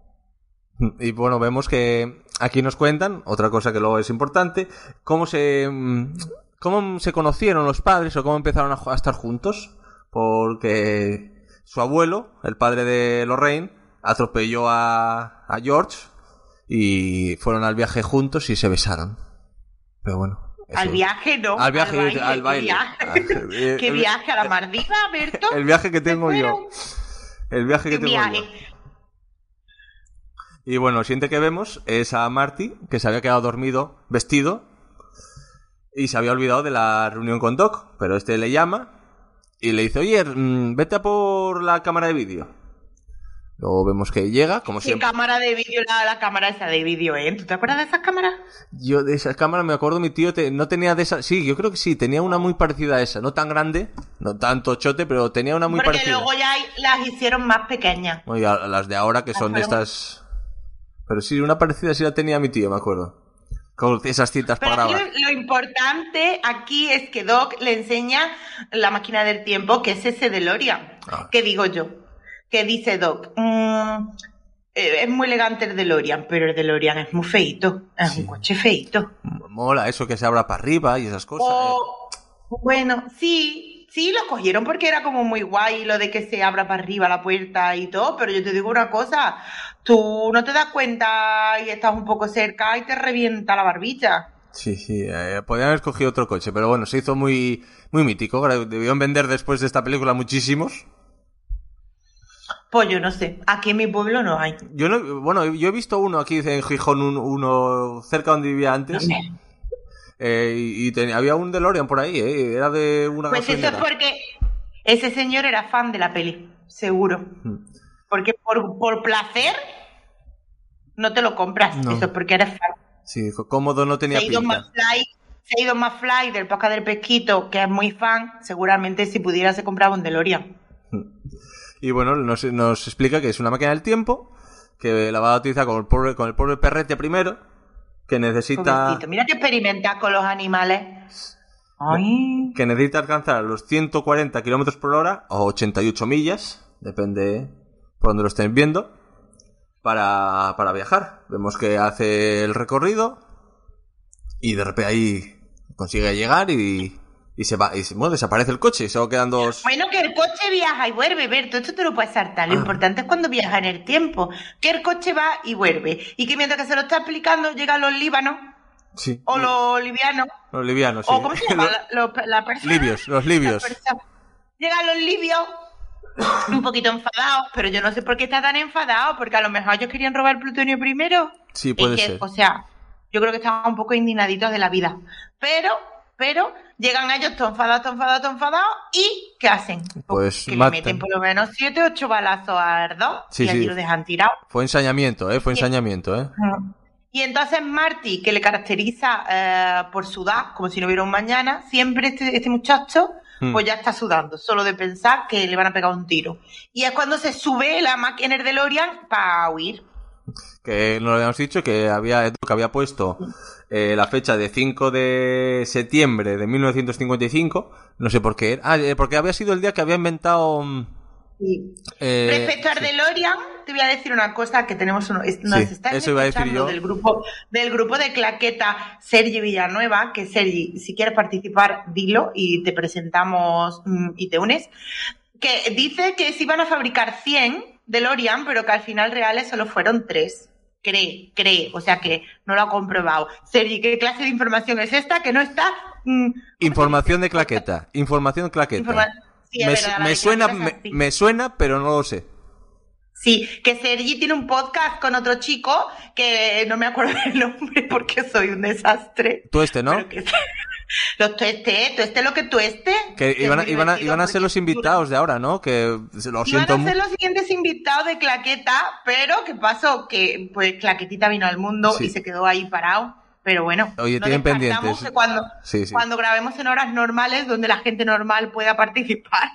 Y bueno, vemos que aquí nos cuentan, otra cosa que luego es importante, cómo se, mm, cómo se conocieron los padres o cómo empezaron a, estar juntos. Porque su abuelo, el padre de Lorraine, atropelló a, a George y fueron al viaje juntos y se besaron. Pero bueno. Eso- Al viaje, ¿no? Al viaje, al ¿Qué baile. viaje? Ah, eh, ¿Qué el- viaje? ¿A la Mardiva, Berto? El viaje que tengo ¿Se yo. El viaje que ¿Qué tengo viaje? yo. Y bueno, el siguiente que vemos es a Marty, que se había quedado dormido, vestido, y se había olvidado de la reunión con Doc, pero este le llama y le dice, oye, mm, vete a por la cámara de vídeo. Luego vemos que llega, como ¿Qué siempre. cámara de vídeo? La, la cámara esa de vídeo, ¿eh? ¿Tú te acuerdas de esas cámaras? Yo de esas cámaras me acuerdo, mi tío te- no tenía de esas... Sí, yo creo que sí, tenía una muy parecida a esa, no tan grande, no tanto chote, pero tenía una muy Porque parecida. luego ya las hicieron más pequeñas. Oye, las de ahora que son de estas... Pero sí, una parecida sí la tenía mi tío, me acuerdo. Con esas cintas Pero para grabar. lo, importante aquí es que Doc le enseña la máquina del tiempo, que es ese DeLorean. Ah. ¿Qué digo yo? Que dice Doc, "Mm, eh, es muy elegante el DeLorean, pero el DeLorean es muy feito. Es un coche feito. Mola eso que se abra para arriba y esas cosas. O, bueno, sí, sí, lo cogieron porque era como muy guay lo de que se abra para arriba la puerta y todo, pero yo te digo una cosa, tú no te das cuenta y estás un poco cerca y te revienta la barbilla. Sí, sí, eh, podrían haber escogido otro coche, pero bueno, se hizo muy, muy mítico. Debieron vender después de esta película muchísimos. Pues yo no sé, aquí en mi pueblo no hay. Yo no, bueno, yo he visto uno aquí en Gijón, un- uno cerca donde vivía antes. Eh, y y tenía- había un DeLorean por ahí, eh, era de una Pues eso es porque ese señor era fan de la peli, seguro. Mm. Porque por, por placer no te lo compras, No. eso es porque eres fan. Sí, cómodo no tenía ha ido pinta. más fly, se ha ido más fly del podcast del pesquito, que es muy fan, seguramente si pudiera se compraba un DeLorean. Y bueno, nos, nos explica que es una máquina del tiempo, que la va a utilizar con el pobre, con el pobre perrete primero, que necesita, Pobrecito. Mira que experimenta con los animales. Ay. que necesita alcanzar los 140 kilómetros por hora o 88 millas, depende por donde lo estén viendo, para, para viajar. Vemos que hace el recorrido y de repente ahí consigue llegar y, y se va, y se- bueno, desaparece el coche y solo quedan dos. Bueno, que el coche viaja y vuelve, Berto, esto te lo puedes saltar. Lo Ah. importante es cuando viaja en el tiempo. Que el coche va y vuelve. Y que mientras que se lo está explicando llegan los líbanos Sí. o los livianos. Los livianos, sí. O ¿cómo se llama? La, los- la persona- Libios, los libios. Llegan los libios un poquito enfadados, pero yo no sé por qué está tan enfadado, porque a lo mejor ellos querían robar el plutonio primero. Sí, Es puede que, ser. O sea, yo creo que estaban un poco indignaditos de la vida. Pero, pero, llegan ellos todos enfadados, todos enfadados, todos enfadados, y ¿qué hacen? Pues que matan. le meten por lo menos siete, ocho balazos a Ardón Sí, y allí sí. lo dejan tirado. Fue ensañamiento, ¿eh? Fue ensañamiento, ¿eh? Y entonces Marty, que le caracteriza eh, por sudar, como si no hubiera un mañana, siempre este, este muchacho, Mm. pues ya está sudando, solo de pensar que le van a pegar un tiro. Y es cuando se sube la máquina del DeLorean para huir. Que no lo habíamos dicho, que había, que había puesto eh, la fecha de 5 de septiembre de 1955. No sé por qué. Ah, eh, porque había sido el día que había inventado. mm, Sí. eh, Respecto al sí. DeLorean, te voy a decir una cosa que tenemos uno, nos Sí, decir escuchando del grupo del grupo de claqueta Sergi Villanueva, que Sergi, si quieres participar, dilo y te presentamos mm, y te unes, que dice que se iban a fabricar 100 DeLorean, pero que al final reales solo fueron 3. Cree, cree, o sea que no lo ha comprobado. Sergi, ¿qué clase de información es esta que no está mm, Información de claqueta. Información de claqueta. informa- Sí, es me, verdad, la me de suena, me, suena, pero no lo sé. Sí, que Sergi tiene un podcast con otro chico que no me acuerdo el nombre porque soy un desastre. Tú este, ¿no? Pero que- los tueste, tueste lo que tueste. Que iban a, iban a, iban a ser los invitados de ahora, ¿no? Que lo Iban siento a mu- ser los siguientes invitados de Claqueta, pero ¿qué pasó? Que pues Claquetita vino al mundo Sí. y se quedó ahí parado. Pero bueno, Oye, no tienen pendientes. que cuando, Sí, sí. cuando grabemos en horas normales, donde la gente normal pueda participar,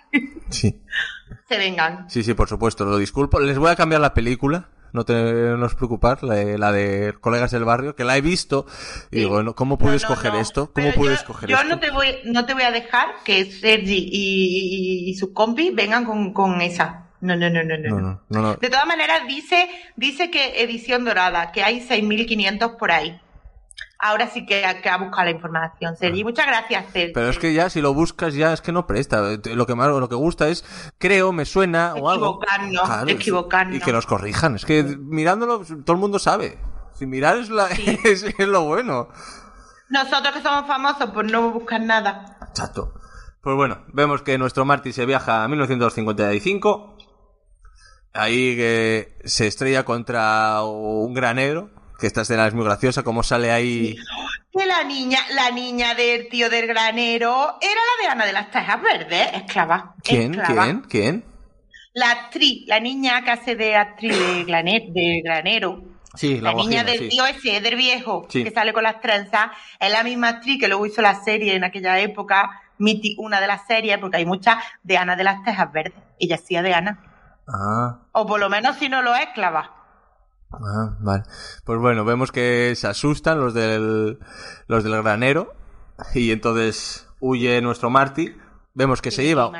Sí. se vengan. sí, sí, por supuesto, lo disculpo. Les voy a cambiar la película. No te no os preocupar, la, de- la de Colegas del Barrio, que la he visto. Y Sí. digo, ¿cómo pude No, no, escoger no. esto? ¿Cómo Pero pude yo, escoger yo esto? no te voy, no te voy a dejar que Sergi y, y, y sus compis vengan con, con esa. No, no, no, no, no. No, no, no, no. De todas maneras, dice, dice que edición dorada, que hay 6.500 por ahí. Ahora sí que hay que buscar la información, Sergi. Muchas gracias, Sergi. Ah. Pero es que ya, si lo buscas, ya es que no presta. Lo que más, lo que gusta es, creo, me suena o algo. Equivocarnos, equivocarnos. Y que nos corrijan. Es que mirándolo, todo el mundo sabe. Si mirar es, la, es, es lo bueno. Nosotros que somos famosos, pues no buscar nada. Chato. Pues bueno, vemos que nuestro Marty se viaja a 1955. Ahí que se estrella contra un granero. Que esta escena es muy graciosa, como sale ahí. Que la niña, la niña del tío del granero era la de Ana de las Tejas Verdes, esclava. ¿Quién? esclava. ¿Quién? ¿Quién? La actriz, la niña que hace de actriz de, de granero. Sí, la, La, niña del sí. tío ese, del viejo, Sí. que sale con las trenzas, es la misma actriz que luego hizo la serie en aquella época, una de las series, porque hay muchas, de Ana de las Tejas Verdes. Ella hacía de Ana. Ah. O por lo menos si no lo es, clava. Ah, vale. Pues bueno, vemos que se asustan los del, los del granero y entonces huye nuestro Marty. Vemos que se lleva,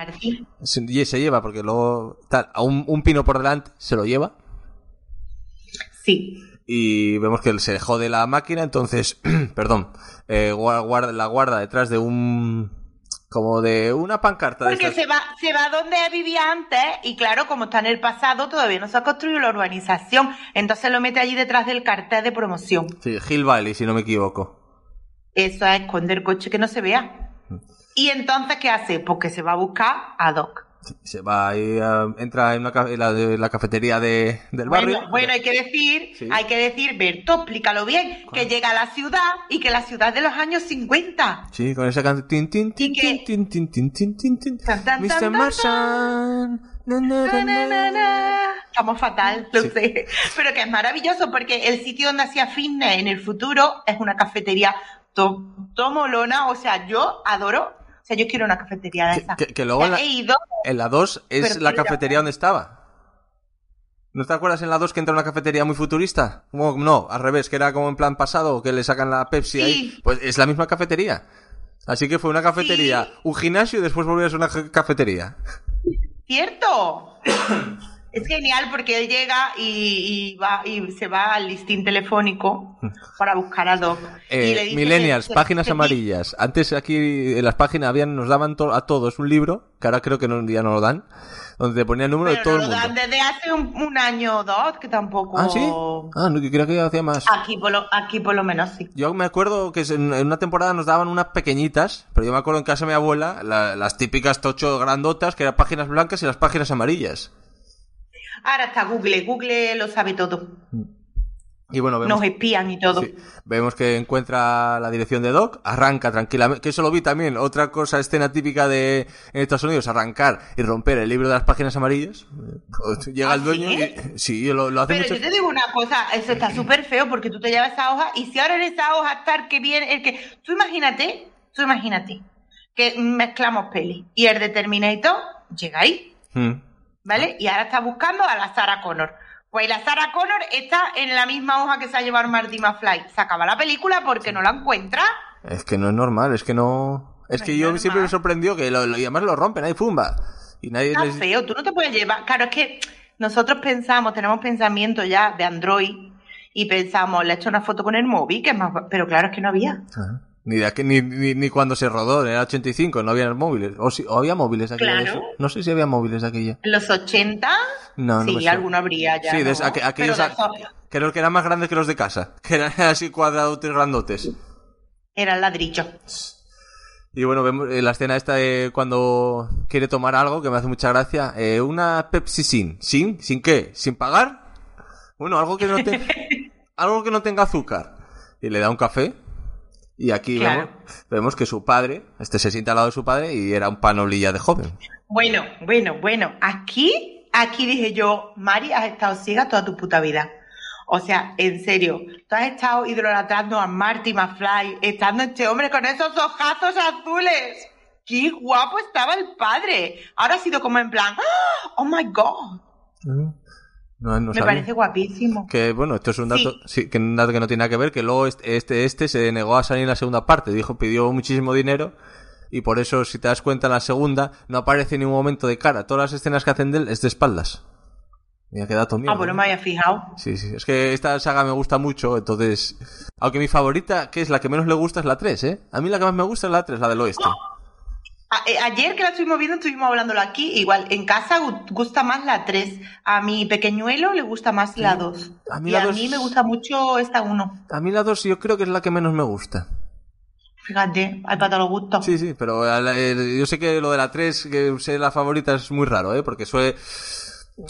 se, se lleva porque luego tal, a un, un pino por delante se lo lleva Sí. y vemos que se jode la máquina, entonces, perdón, eh, gua- guarda, la guarda detrás de un, como de una pancarta de Porque se va, se va donde vivía antes y claro, como está en el pasado, todavía no se ha construido la urbanización. Entonces lo mete allí detrás del cartel de promoción. Sí, Hill Valley, si no me equivoco. Eso es esconder coche que no se vea. Y entonces, ¿qué hace? Porque se va a buscar a Doc. Se va a- entra en, una ca- en la, la cafetería de, del barrio. Bueno, bueno, hay que decir, Sí. hay que decir, Berto, explícalo bien, que llega a la ciudad y que la ciudad de los años 50. Sí, con esa canción. Tin, tin, tin, ¿Y qué? tin, tin, tin, tin, tin, tin. Tan, tan, Mr. na. Estamos fatal, lo Sí. sé. Pero que es maravilloso porque el sitio donde hacía fitness en el futuro es una cafetería to, to molona. O sea, yo adoro. Sea, yo quiero una cafetería de esa. que- que luego O sea, la- he ido. En la 2 es la cafetería donde estaba. ¿No te acuerdas en la 2 que entra una cafetería muy futurista? Como- No, al revés, que era como en plan pasado, que le sacan la Pepsi Sí. ahí. Pues es la misma cafetería. Así que fue una cafetería, Sí. un gimnasio y después volvió a ser una ca- cafetería. ¿Cierto? Es genial porque él llega y, y va y se va al listín telefónico para buscar a Doc. Eh, y le dice millennials, que- páginas que- amarillas. Antes aquí en las páginas habían, nos daban to- a todos un libro, que ahora creo que no, ya no lo dan, donde te ponía el número de todo no el lo mundo. dan desde hace un, un año o dos, que tampoco. Ah, sí. Ah, no, creo que ya hacía más. Aquí por lo, aquí por lo menos sí. Yo me acuerdo que en en una temporada nos daban unas pequeñitas, pero yo me acuerdo en casa de mi abuela, la- las típicas tocho grandotas, que eran páginas blancas y las páginas amarillas. Ahora está Google, Google lo sabe todo. Y bueno, vemos, Nos espían y todo. sí, vemos que encuentra la dirección de Doc, arranca tranquilamente, que eso lo vi también, otra cosa, escena típica de en Estados Unidos, arrancar y romper el libro de las páginas amarillas. Eh, Llega ¿Ah, el dueño sí? y sí, lo, lo hace Pero mucho. yo te digo una cosa, eso está súper feo porque tú te llevas esa hoja y si ahora en esa hoja está el que viene, el que... Tú imagínate, tú imagínate que mezclamos peli y el de Terminator llega ahí, Mm. ¿Vale? Y ahora está buscando a la Sarah Connor. Pues la Sarah Connor está en la misma hoja que se ha llevado Marty McFly. Se acaba la película porque no la encuentra. Es que no es normal, es que no... Es No que es yo normal. siempre me sorprendió que lo, lo- y además lo rompen, ahí fumba. Y nadie Está les... feo, tú no te puedes llevar. Claro, es que nosotros pensamos, tenemos pensamiento ya de Android y pensamos, le he hecho una foto con el móvil, que es más. Pero claro, es que no había. Ah, Ni, de aquí- ni, ni, ni cuando se rodó, en el 85, no había móviles. O, si, o había móviles aquella. Claro. de eso. No sé si había móviles aquella. En los 80, No, no sí, alguno habría ya. sí, de ¿no? aqu- aquellos de creo que eran más grandes que los de casa. Que eran así cuadradotes grandotes. eran ladrillos. Y bueno, vemos eh, la escena esta de cuando quiere tomar algo, que me hace mucha gracia. Eh, una Pepsi sin. ¿Sin? ¿Sin qué? ¿Sin pagar? Bueno, algo que no, te- algo que no tenga azúcar. Y le da un café. Y aquí Claro. vemos, vemos que su padre, este se sienta al lado de su padre y era un panolilla de joven. Bueno, bueno, bueno. Aquí, aquí dije yo, Mari, has estado ciega toda tu puta vida. O sea, en serio, tú has estado idolatrando a Marty McFly, estando este hombre con esos ojazos azules. ¡Qué guapo estaba el padre! Ahora ha sido como en plan, ¡Ah! ¡Oh my god! No, no Me sabía. parece guapísimo. Que bueno, esto es un dato, Sí. sí, que un dato que no tiene nada que ver, que luego este, este, este se negó a salir en la segunda parte, dijo, pidió muchísimo dinero y por eso, si te das cuenta, en la segunda no aparece en ningún momento de cara. Todas las escenas que hacen de él es de espaldas. Mira qué dato mío. Ah, bueno, me había fijado. Sí, sí, es que esta saga me gusta mucho, entonces... Aunque mi favorita, que es la que menos le gusta, es la 3, ¿eh? A mí la que más me gusta es la 3, la del oeste. A- eh, ayer que la estuvimos viendo, estuvimos hablándolo aquí. Igual, en casa gu- gusta más la 3. A mi pequeñuelo le gusta más la 2. A mí y la a dos- mí me gusta mucho esta 1. A mí la 2 yo creo que es la que menos me gusta. Fíjate, hay para todos los gustos. Sí, sí, pero la- eh, yo sé que lo de la 3, que sea la favorita, es muy raro, ¿eh? Porque suele...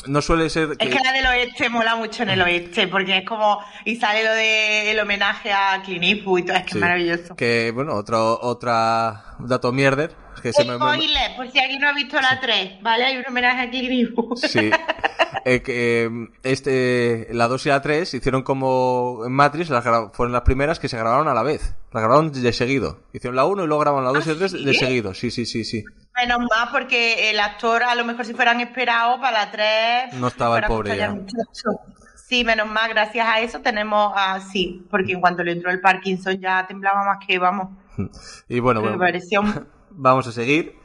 No suele ser... Es que la del oeste mola mucho en el oeste, porque es como. Y sale lo del homenaje a Clint Eastwood y todo, es que Sí. es maravilloso. Que, bueno, otro otra dato mierder. Que se me- me- Spoiler, por si alguien no ha visto la 3, ¿vale? Hay un homenaje a Clint Eastwood. Sí. Eh, eh, este, la 2 y la 3 hicieron como en Matrix, las fueron las primeras que se grabaron a la vez. Las grabaron de seguido. Hicieron la 1 y luego grabaron la 2 y la 3 de ¿sí? seguido. Sí, sí, sí, sí. Menos más, porque el actor, a lo mejor si fueran esperados para la 3. No estaba el pobre ya. Sí, menos más, gracias a eso tenemos a. Sí, porque en cuanto le entró el Parkinson ya temblaba más que vamos. Y bueno, me bueno pareció. un- vamos a seguir.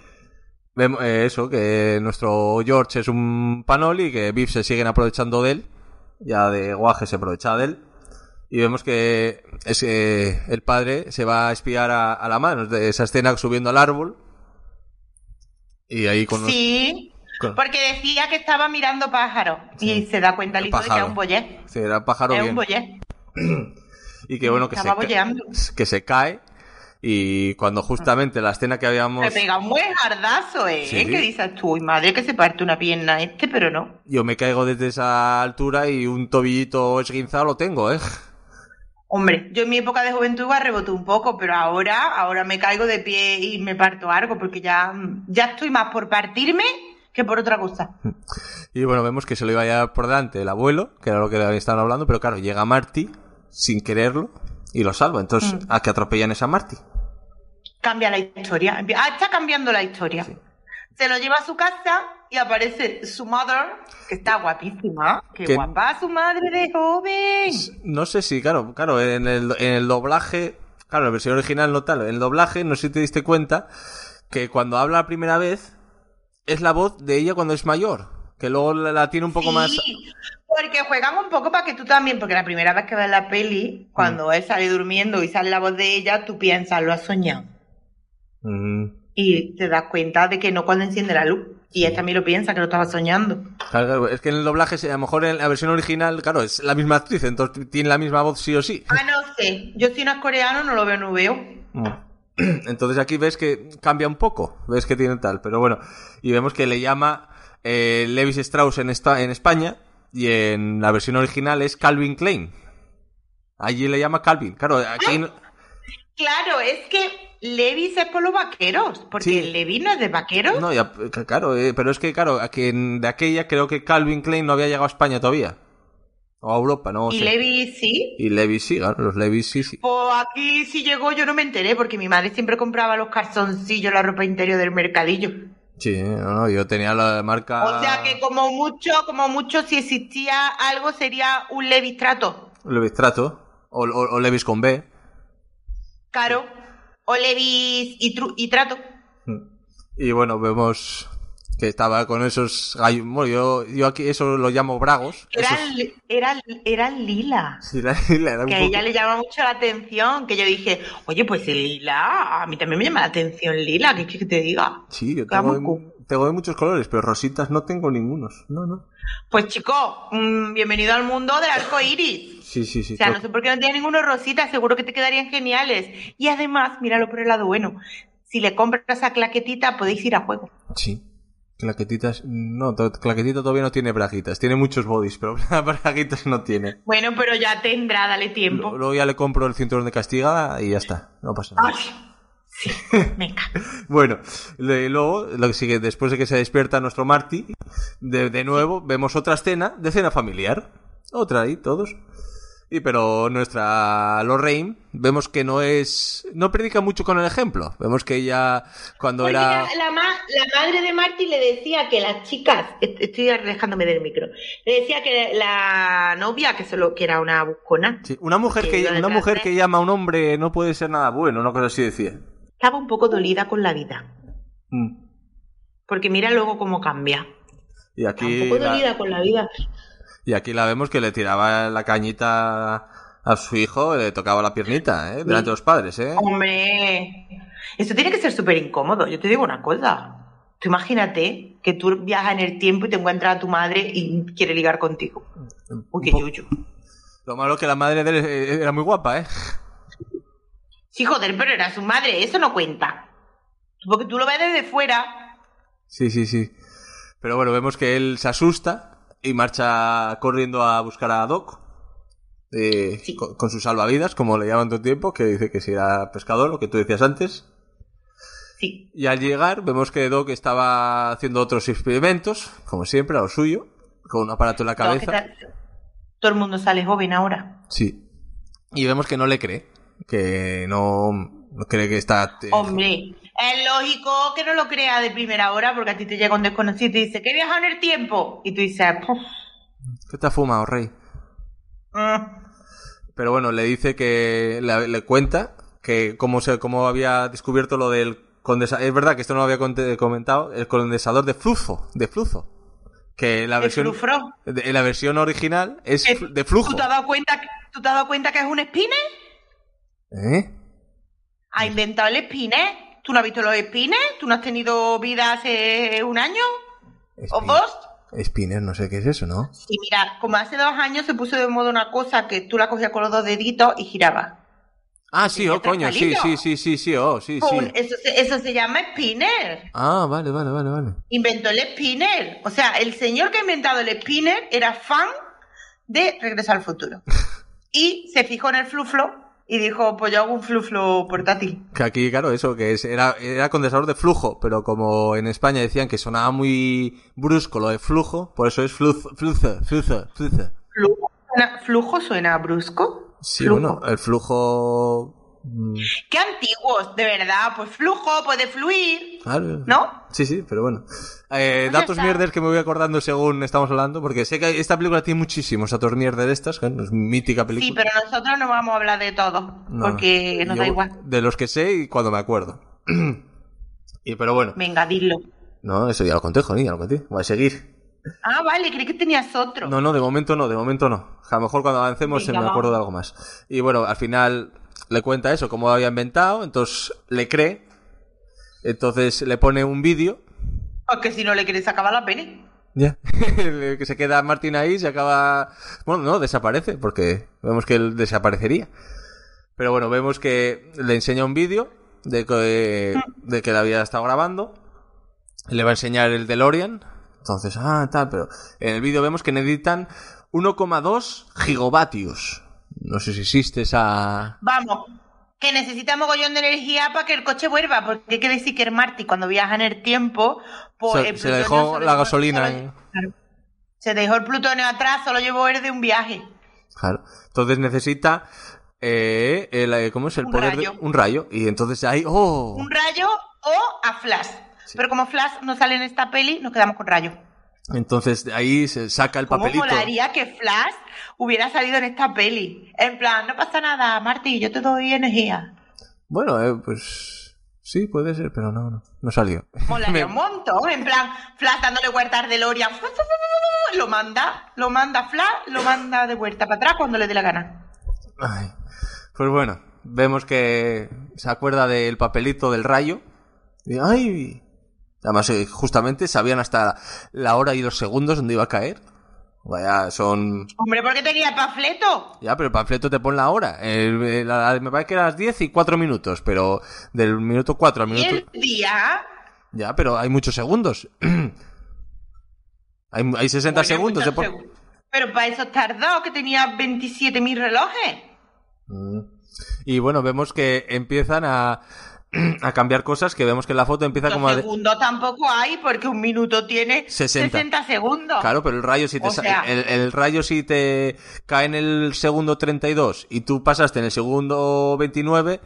Vemos eh, eso, que nuestro George es un panoli y que Biff se siguen aprovechando de él. Ya de guaje se aprovecha de él. Y vemos que es, eh, el padre se va a espiar a, a la mano de esa escena subiendo al árbol. Y ahí con los- Sí, con- porque decía que estaba mirando pájaros Sí. y se da cuenta el hijo de que es un boyé. Sí, era el pájaro bien. un. Y que bueno, que se, Estaba que se cae. Y cuando justamente la escena que habíamos... Se pega un buen jardazo, ¿eh? Sí. ¿Qué dices tú? Madre que se parte una pierna este, pero no. Yo me caigo desde esa altura y un tobillito esguinzado lo tengo, ¿eh? Hombre, yo en mi época de juventud reboté un poco, pero ahora, ahora me caigo de pie y me parto algo, porque ya, ya estoy más por partirme que por otra cosa. Y bueno, vemos que se lo iba a llevar por delante el abuelo, que era lo que estaban hablando, pero claro, llega Marty sin quererlo y lo salva. Entonces, Mm. ¿a que atropellan es a Marty? Cambia la historia. Ah, está cambiando la historia. Se lo lleva a su casa y aparece su mother, que está guapísima. Qué Que- guapa su madre de joven. No sé si, claro, claro, en el, en el doblaje, claro, en la versión original no tal, en el doblaje, no sé si te diste cuenta, que cuando habla la primera vez, es la voz de ella cuando es mayor, que luego la, la tiene un poco Sí, más... Porque juegan un poco para que tú también, porque la primera vez que ves la peli, cuando Mm. él sale durmiendo y sale la voz de ella, tú piensas, lo has soñado. Y te das cuenta de que no cuando enciende la luz. Y él también lo piensa, que lo estaba soñando. claro, claro, es que en el doblaje, a lo mejor en la versión original, claro, es la misma actriz, entonces tiene la misma voz sí o sí. Ah, no sé. Yo si no es coreano, no lo veo, no veo. Mm. Entonces aquí ves que cambia un poco, ves que tiene tal, pero bueno, y vemos que le llama eh, Levis Strauss en, esta, en España y en la versión original es Calvin Klein. Allí le llama Calvin, claro, aquí no- Claro, es que Levis es por los vaqueros. Porque Sí. Levis no es de vaqueros. no, ya, claro, eh, pero es que claro, aquí en- de aquella creo que Calvin Klein no había llegado a España todavía. O a Europa, no y. Levis sí. Y Levis sí, claro, los Levis sí, sí. Pues aquí sí llegó, yo no me enteré, porque mi madre siempre compraba los calzoncillos, la ropa interior del mercadillo. Sí, no, no, yo tenía la marca... O sea que como mucho, como mucho, si existía algo sería un Levistrato. Levis Trato, o, o- o Levis con B. Caro. O Levis y, tru- y Trato. Y bueno, vemos que estaba con esos gallos... Bueno, yo, yo aquí eso lo llamo bragos. Era, esos- li- era, era lila. Sí, la- la- era un Que a poco- ella le llama mucho la atención. Que yo dije, oye, pues el lila, a mí también me llama la atención lila. ¿Qué quieres que te diga? Sí, yo tengo, tengo de muchos colores, pero rositas no tengo ningunos. No, no. Pues chico, mm, bienvenido al mundo del arco iris. Sí, sí, sí. O sea, no sé por qué no tiene ninguno rosita, seguro que te quedarían geniales. Y además, míralo por el lado bueno. Si le compras esa claquetita, podéis ir a juego. Sí. Claquetitas, no, claquetita todavía no tiene braguitas. Tiene muchos bodies, pero braguitas no tiene. Bueno, pero ya tendrá, dale tiempo. Luego ya le compro el cinturón de castigada y ya está. No pasa nada. Ay, sí, venga. Bueno, luego, lo que sigue, después de que se despierta nuestro Marty, de, de nuevo vemos otra escena de cena familiar. Otra ahí, todos. Y pero nuestra Lorraine, vemos que no es. No predica mucho con el ejemplo. Vemos que ella, cuando Porque era. la, la ma- la madre de Marty le decía que las chicas, est- estoy alejándome del micro, le decía que la novia, que solo que era una buscona, Sí, una mujer que que, una mujer que llama a un hombre no puede ser nada bueno, una cosa así decía. Estaba un poco dolida con la vida. Mm. Porque mira luego cómo cambia. Y Está un aquí, poco la, dolida con la vida. y aquí la vemos que le tiraba la cañita a su hijo, le tocaba la piernita, ¿eh? Delante de los padres, ¿eh? Hombre, esto tiene que ser súper incómodo. Yo te digo una cosa. Tú imagínate que tú viajas en el tiempo y te encuentras a tu madre y quiere ligar contigo. Uy, qué yuyu. Lo malo que la madre de él eh, era muy guapa, ¿eh? Sí, joder, pero era su madre. Eso no cuenta. Porque tú lo ves desde fuera. Sí, sí, sí. Pero bueno, vemos que él se asusta y marcha corriendo a buscar a Doc. eh, Sí. con, con su salvavidas, como le llaman todo el tiempo, que dice que si era pescador, lo que tú decías antes. Sí. Y al llegar, vemos que Doc estaba haciendo otros experimentos, como siempre, a lo suyo, con un aparato en la cabeza. todo el mundo sale joven ahora. Sí. Y vemos que no le cree, que no, no cree que está... eh, Hombre, es lógico que no lo crea de primera hora porque a ti te llega un desconocido y te dice que he viajado en el tiempo. Y tú dices, "Puf, ¿Qué te ha fumado, rey? mm". Pero bueno, le dice que le, le cuenta que cómo se cómo había descubierto lo del condensador. Es verdad que esto no lo había comentado, el condensador de flujo, de flujo. Que la ¿De versión de- la versión original es de flujo. ¿Tú te has dado cuenta, ¿tú te has dado cuenta que es un spinner? ¿Eh? ¿Ha inventado el spinner? ¿Tú no has visto los spinners? ¿Tú no has tenido vida hace un año? ¿O dos? Spinner, no sé qué es eso, ¿no? Y mira, como hace dos años se puso de moda una cosa que tú la cogías con los dos deditos y giraba. Ah, sí, oh, coño, sí, sí, sí, sí, sí, oh, sí, sí. eso, se, eso se llama spinner. Ah, vale, vale, vale, vale. Inventó el spinner. O sea, el señor que ha inventado el spinner era fan de Regresar al Futuro. Y se fijó en el fluflo y dijo, pues yo hago un fluflo portátil. Que aquí, claro, eso, que es, era, era condensador de flujo, pero como en España decían que sonaba muy brusco lo de flujo, por eso es fluz, fluzo, fluzo, fluzo. ¿Flujo suena, flujo suena brusco? Sí, Flujo. bueno, el flujo... mm, Qué antiguos, de verdad. Pues flujo, puede fluir. claro. ¿No? Sí, sí, pero bueno. Eh, Pues datos está. mierdes que me voy acordando según estamos hablando, porque sé que esta película tiene muchísimos datos mierdes de estas, que es mítica película. Sí, pero nosotros no vamos a hablar de todo. No, porque nos da igual. De los que sé y cuando me acuerdo. y pero bueno. Venga, dilo. No, eso ya lo conté, Joni, ya lo conté. Voy a seguir. Ah, vale, creí que tenías otro. No, no, de momento no, de momento no. A lo mejor cuando avancemos se me acuerdo de algo más. Y bueno, al final le cuenta eso, cómo lo había inventado, entonces le cree. Entonces le pone un vídeo. Porque si no le quieres acabar la peli. Ya. que se queda Martín ahí, se acaba. Bueno, no, desaparece, porque vemos que él desaparecería. Pero bueno, vemos que le enseña un vídeo de que, de que la había estado grabando. Le va a enseñar el DeLorean. Entonces, ah, tal, pero en el vídeo vemos que necesitan 1,2 gigavatios. No sé si existe esa. Vamos, que necesita mogollón de energía para que el coche vuelva. Porque hay que decir que el Marty, cuando viaja en el tiempo, pues Se- el se le dejó la gasolina solo- en- claro. Se dejó el plutonio atrás, solo llevó el de un viaje. Claro. Entonces necesita. Eh, el, eh, ¿Cómo es el Un poder? rayo. De, un rayo. Y entonces ahí. ¡Oh! Un rayo o a flash. Pero como Flash no sale en esta peli, nos quedamos con Rayo. Entonces de ahí se saca el ¿Cómo papelito. molaría que Flash hubiera salido en esta peli? En plan, no pasa nada, Marty, yo te doy energía. Bueno, eh, pues sí, puede ser, pero no, no, no salió. Molaría Me- un montón. En plan, Flash dándole vueltas de Lorian. Lo manda, lo manda Flash, lo manda de vuelta para atrás cuando le dé la gana. Ay. Pues bueno, vemos que se acuerda del papelito del rayo. Y, ¡Ay! Además, eh, justamente sabían hasta la hora y los segundos donde iba a caer. Vaya, son... Hombre, ¿por qué tenía el panfleto? Ya, pero el panfleto te pone la hora. El- el- la- me parece que era las 10 y 4 minutos, pero del minuto 4 al minuto... el día. Ya, pero hay muchos segundos. hay, hay 60 Bueno, segundos. de muchos por- segu- Pero para eso tardó, que tenía 27.000 relojes. Mm. Y bueno, vemos que empiezan a, a cambiar cosas, que vemos que la foto empieza como a... segundos tampoco hay, porque un minuto tiene 60. 60, segundos. Claro, pero el rayo si te sea- el, el rayo si te cae en el segundo 32 y tú pasaste en el segundo 29,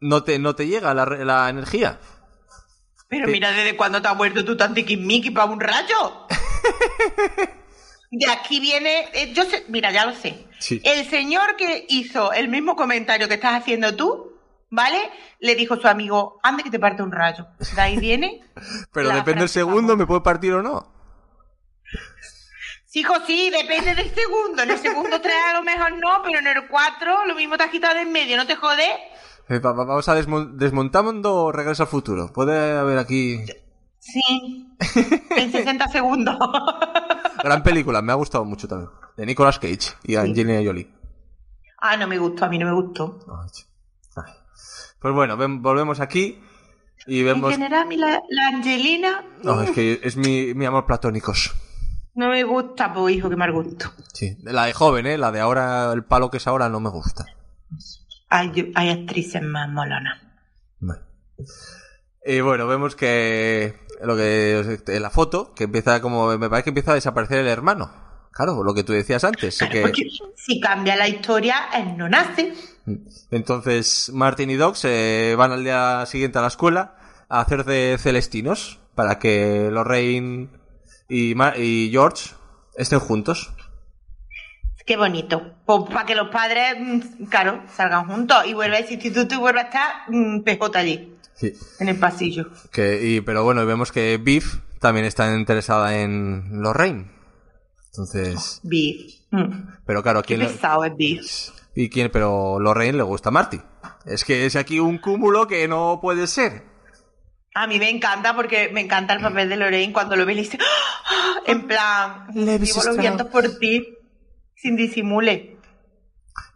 no te, no te llega la, la energía. Pero mira desde cuándo te has vuelto tú tan tiquismiqui para un rayo. De aquí viene, eh, yo sé, mira, ya lo sé. Sí. El señor que hizo el mismo comentario que estás haciendo tú, ¿vale? Le dijo su amigo, ande que te parte un rayo. De ahí viene. Pero depende del segundo, me puede partir o no. Sí, hijo, sí, depende del segundo. En el segundo 3 a lo mejor no, pero en el 4 lo mismo te has quitado de en medio, ¿no te jode? Eh, va- va- Vamos a desmon- desmontando Regreso al Futuro. Puede haber aquí... Sí. En 60 segundos. Gran película, me ha gustado mucho también. De Nicolas Cage y Angelina Jolie. ah, no me gustó, a mí no me gustó. Ay. Pues bueno, ven- volvemos aquí y En vemos... general, a mí la, la Angelina No, es que es mi, mi amor platónicos. no me gusta, pues hijo, que mal gusto. Sí, la de joven, ¿eh? La de ahora, el palo que es ahora, no me gusta. Hay, hay actrices más molonas. Bueno. Y bueno, vemos que lo que en la foto, que empieza como me parece que empieza a desaparecer el hermano. Claro, lo que tú decías antes, Claro, que si cambia la historia, él no nace. Entonces Martin y Doc se van al día siguiente a la escuela a hacer de celestinos para que Lorraine y, Ma- y George estén juntos. Qué bonito. Pues para que los padres, mm, claro, salgan juntos y vuelva ese instituto y vuelva a estar mm, PJ allí, Sí. en el pasillo. Que, y, pero bueno, vemos que Biff también está interesada en Lorraine. Entonces, Beef. Mm. pero claro, Qué ¿quién le- pesado es Beef. Y quién, pero Lorraine le gusta a Marty. Es que es aquí un cúmulo que no puede ser. A mí me encanta porque me encanta el papel de Lorraine cuando lo ve y le dice, ¡Ah! en plan, vivo los vientos por ti, sin disimule.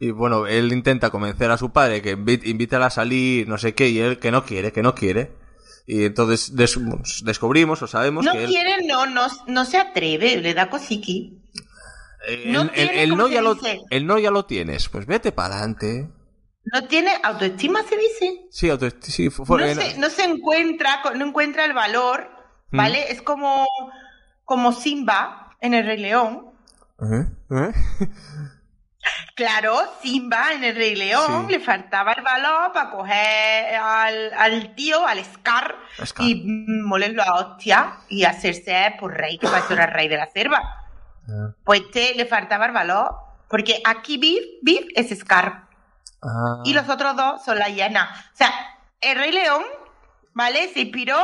Y bueno, él intenta convencer a su padre que invítala a salir, no sé qué, y él que no quiere, que no quiere. Y entonces des- descubrimos o sabemos No que él, quiere, no, no, no se atreve, le da cosiqui. Eh, no el, el- tiene, el ¿cómo no ya lo, dice? el no ya lo tienes, pues vete para adelante. No tiene autoestima, se dice. Sí, auto, sí, fu- fue- no, se, no se encuentra, no encuentra el valor, Mm. ¿vale? Es como, como Simba en el Rey León. ¿Eh? ¿Eh? Claro, Simba en el Rey León Sí. le faltaba el valor para coger al, al tío, al Scar, Scar. y molerlo a hostia y hacerse por rey, que para eso era el rey de la selva. Ah. Pues este le faltaba el valor, porque aquí Beef, Beef es Scar. Ah. y los otros dos son la hiena. O sea, el Rey León, ¿vale? Se inspiró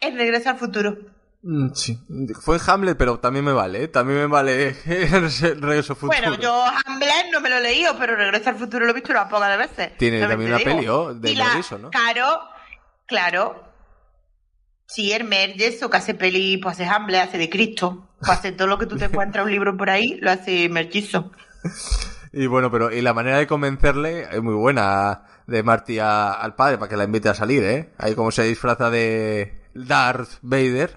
en Regreso al Futuro. Mm, Sí, fue Hamlet, pero también me vale, ¿eh? también me vale Regreso al Futuro. Bueno, yo Hamlet no me lo he leído, pero Regreso al Futuro lo he visto unas pocas de veces. Tiene También una digo. peli, ¿oh? de Gibson, ¿no? Claro, claro. Sí, el Merges, o que hace peli, pues hace Hamlet, hace de Cristo. Hace todo lo que tú te encuentras un libro por ahí, lo hace Mergizo. Y bueno, pero y la manera de convencerle es muy buena de Marty a- al padre para que la invite a salir, ¿eh? Ahí como se disfraza de Darth Vader.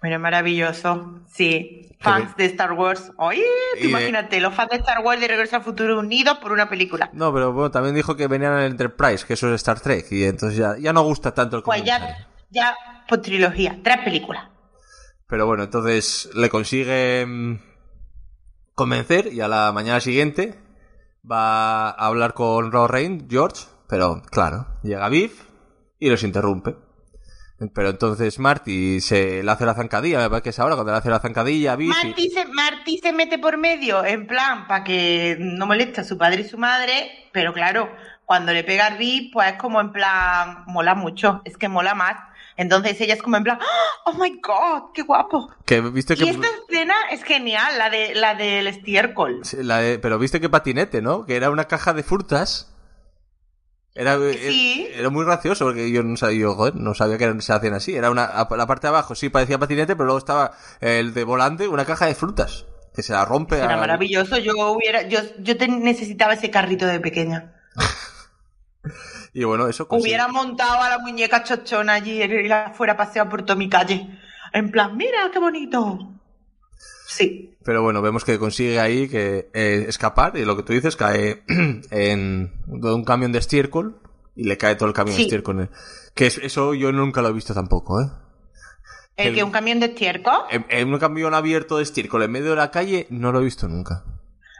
Bueno, maravilloso. Sí, fans de Star Wars. Oye, tú Y de- imagínate, los fans de Star Wars de Regreso al Futuro unidos por una película. No, pero bueno, también dijo que venían al Enterprise, que eso es Star Trek, y entonces ya, ya no gusta tanto el Pues comentario. ya, ya, por trilogía, tres películas. Pero bueno, entonces le consigue mm, convencer y a la mañana siguiente va a hablar con Lorraine, George, pero claro, llega Biff y los interrumpe. Pero entonces Marty se le hace la zancadilla, me que es ahora cuando le hace la zancadilla Biff Marty se, Marty se mete por medio, en plan, para que no moleste a su padre y su madre, pero claro, cuando le pega a Rick, pues es como en plan, mola mucho, es que mola más. Entonces ella es como en plan, oh my god, qué guapo. que viste que Y esta escena es genial, la de la del estiércol. la de- pero viste que patinete, ¿no? Que era una caja de frutas. Era, Sí. era muy gracioso porque yo no sabía, yo, joder, no sabía que se hacían así. Era una la parte de abajo sí parecía patinete, pero luego estaba el de volante, una caja de frutas que se la rompe. Era a- maravilloso, yo hubiera, yo, yo te- necesitaba ese carrito de pequeña. Y bueno, eso pues, sí. Hubiera montado a la muñeca chochona allí y la fuera paseado por toda mi calle. En plan, mira qué bonito. Sí. Pero bueno, vemos que consigue ahí que eh, escapar y lo que tú dices cae en un camión de estiércol y le cae todo el camión de estiércol. Que es- eso yo nunca lo he visto tampoco, ¿eh? ¿El El- que un camión de estiércol? En, en un camión abierto de estiércol en medio de la calle no lo he visto nunca.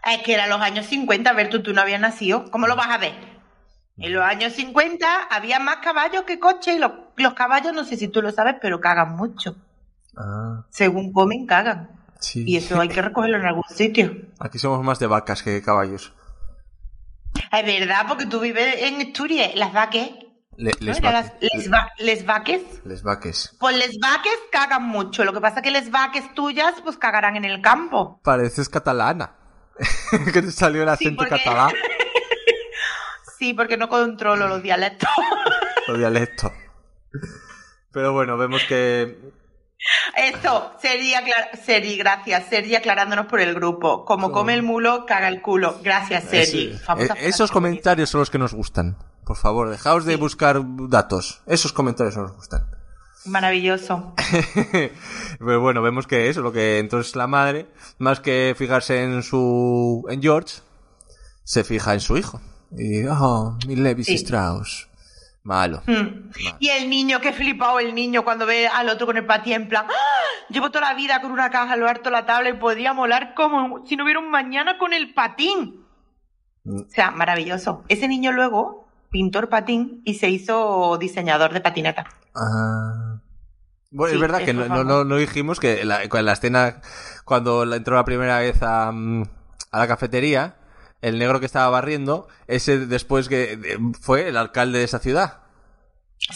Es que era los años 50, a ver, tú, tú no habías nacido. ¿Cómo lo vas a ver? En los años 50 había más caballos que coches y los, los caballos, no sé si tú lo sabes, pero cagan mucho. Ah, Según comen, cagan. sí. Y eso hay que recogerlo en algún sitio. Aquí somos más de vacas que de caballos. Es verdad, porque tú vives en Asturias, las vaques. Le- ¿no? les, Era vaques. las- les, va- les vaques. Les vaques. Pues les vaques cagan mucho. Lo que pasa es que les vaques tuyas, pues cagarán en el campo. Pareces catalana. que te salió el acento porque- catalán. Sí, porque no controlo los dialectos. Los dialectos. Pero bueno, vemos que Esto, Sergi, aclar- Sergi, gracias. Sergi aclarándonos por el grupo. Como come el mulo, caga el culo. Gracias, Famosa eh, esos comentarios son los que nos gustan. Por favor, dejaos de buscar datos. Esos comentarios nos gustan. Maravilloso. Pero bueno, vemos que eso, lo que entonces la madre, más que fijarse en su en George, se fija en su hijo. Y oh, mi Levis Sí. Strauss. Malo. Mm. Y el niño, qué flipado el niño cuando ve al otro con el patín en plan, ¡Ah! llevo toda la vida con una caja a lo harto la tabla y podría molar como si no hubiera un mañana con el patín. Mm. O sea, maravilloso. Ese niño luego pintó el patín y se hizo diseñador de patineta. Ah. Bueno, Sí, es verdad que no, no, no dijimos que la, con la escena, cuando entró la primera vez a, mm, a la cafetería, el negro que estaba barriendo, ese después que eh, fue el alcalde de esa ciudad.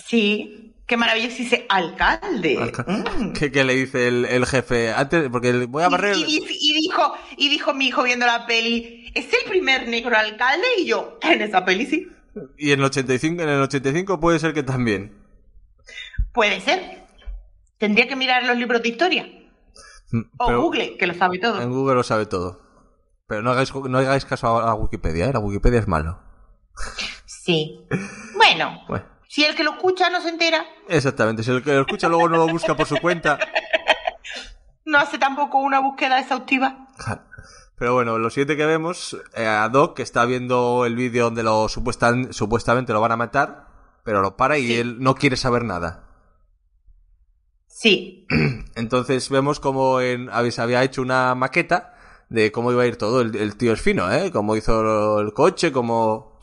Sí, qué maravilloso dice alcalde. Alca- Mm. que le dice el, el jefe, antes, porque el- voy a barrer... Y, y- y dijo, y dijo mi hijo viendo la peli, ¿es el primer negro alcalde? Y yo, en esa peli sí. Y en el 85, en el 85 puede ser que también. Puede ser. Tendría que mirar los libros de historia. Mm, O Google, que lo sabe todo. En Google lo sabe todo. Pero no hagáis, no hagáis caso a, Wikipedia, ¿eh? La Wikipedia es malo. Sí. Bueno, Bueno, si el que lo escucha no se entera, exactamente. Si el que lo escucha luego no lo busca por su cuenta. no hace tampoco una búsqueda exhaustiva. Pero bueno, lo siguiente que vemos, eh, a Doc que está viendo el vídeo donde lo supuestan- supuestamente lo van a matar, pero lo para y Sí. él no quiere saber nada. Sí. Entonces vemos como en, había hecho una maqueta de cómo iba a ir todo. El, el tío es fino, ¿eh? Cómo hizo el coche, cómo...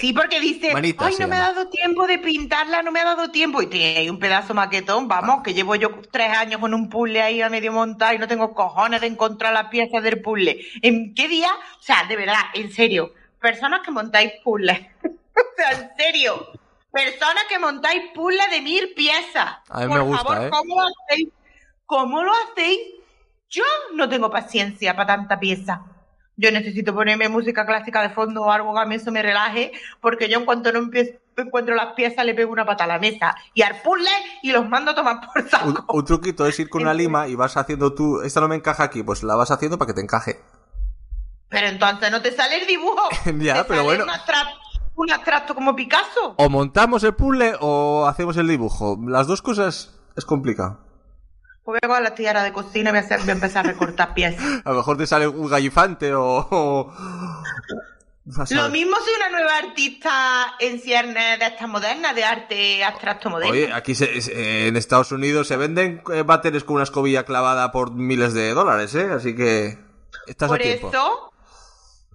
Sí, porque dice, Manita ay, no me ha dado tiempo de pintarla, no me ha dado tiempo. Y tiene ahí un pedazo maquetón, vamos, que llevo yo tres años con un puzzle ahí a medio montar y no tengo cojones de encontrar las piezas del puzzle. ¿En qué día? O sea, de verdad, en serio, personas que montáis puzzles. o sea, en serio. Personas que montáis puzzles de mil piezas. A mí Por me gusta, favor, ¿eh? ¿cómo lo hacéis? ¿Cómo lo hacéis? Yo no tengo paciencia para tanta pieza. Yo necesito ponerme música clásica de fondo o algo que a mí eso me relaje, porque yo en cuanto no empiezo- encuentro las piezas le pego una pata a la mesa y al puzzle y los mando a tomar por Un, saco. un truquito es ir con una lima y vas haciendo tú... Esta no me encaja aquí, pues la vas haciendo para que te encaje. Pero entonces no te sale el dibujo. Ya, pero bueno. Un un abstracto como Picasso. O montamos el puzzle o hacemos el dibujo. Las dos cosas es complicado. Pues voy a coger la tiara de cocina y voy a, hacer- voy a empezar a recortar piezas. A lo mejor te sale un gallifante o... o- Lo mismo soy una nueva artista en ciernes de estas modernas, de arte abstracto moderno. Oye, aquí se- se- en Estados Unidos se venden eh, váteres con una escobilla clavada por miles de dólares, ¿eh? Así que estás Por a tiempo. eso,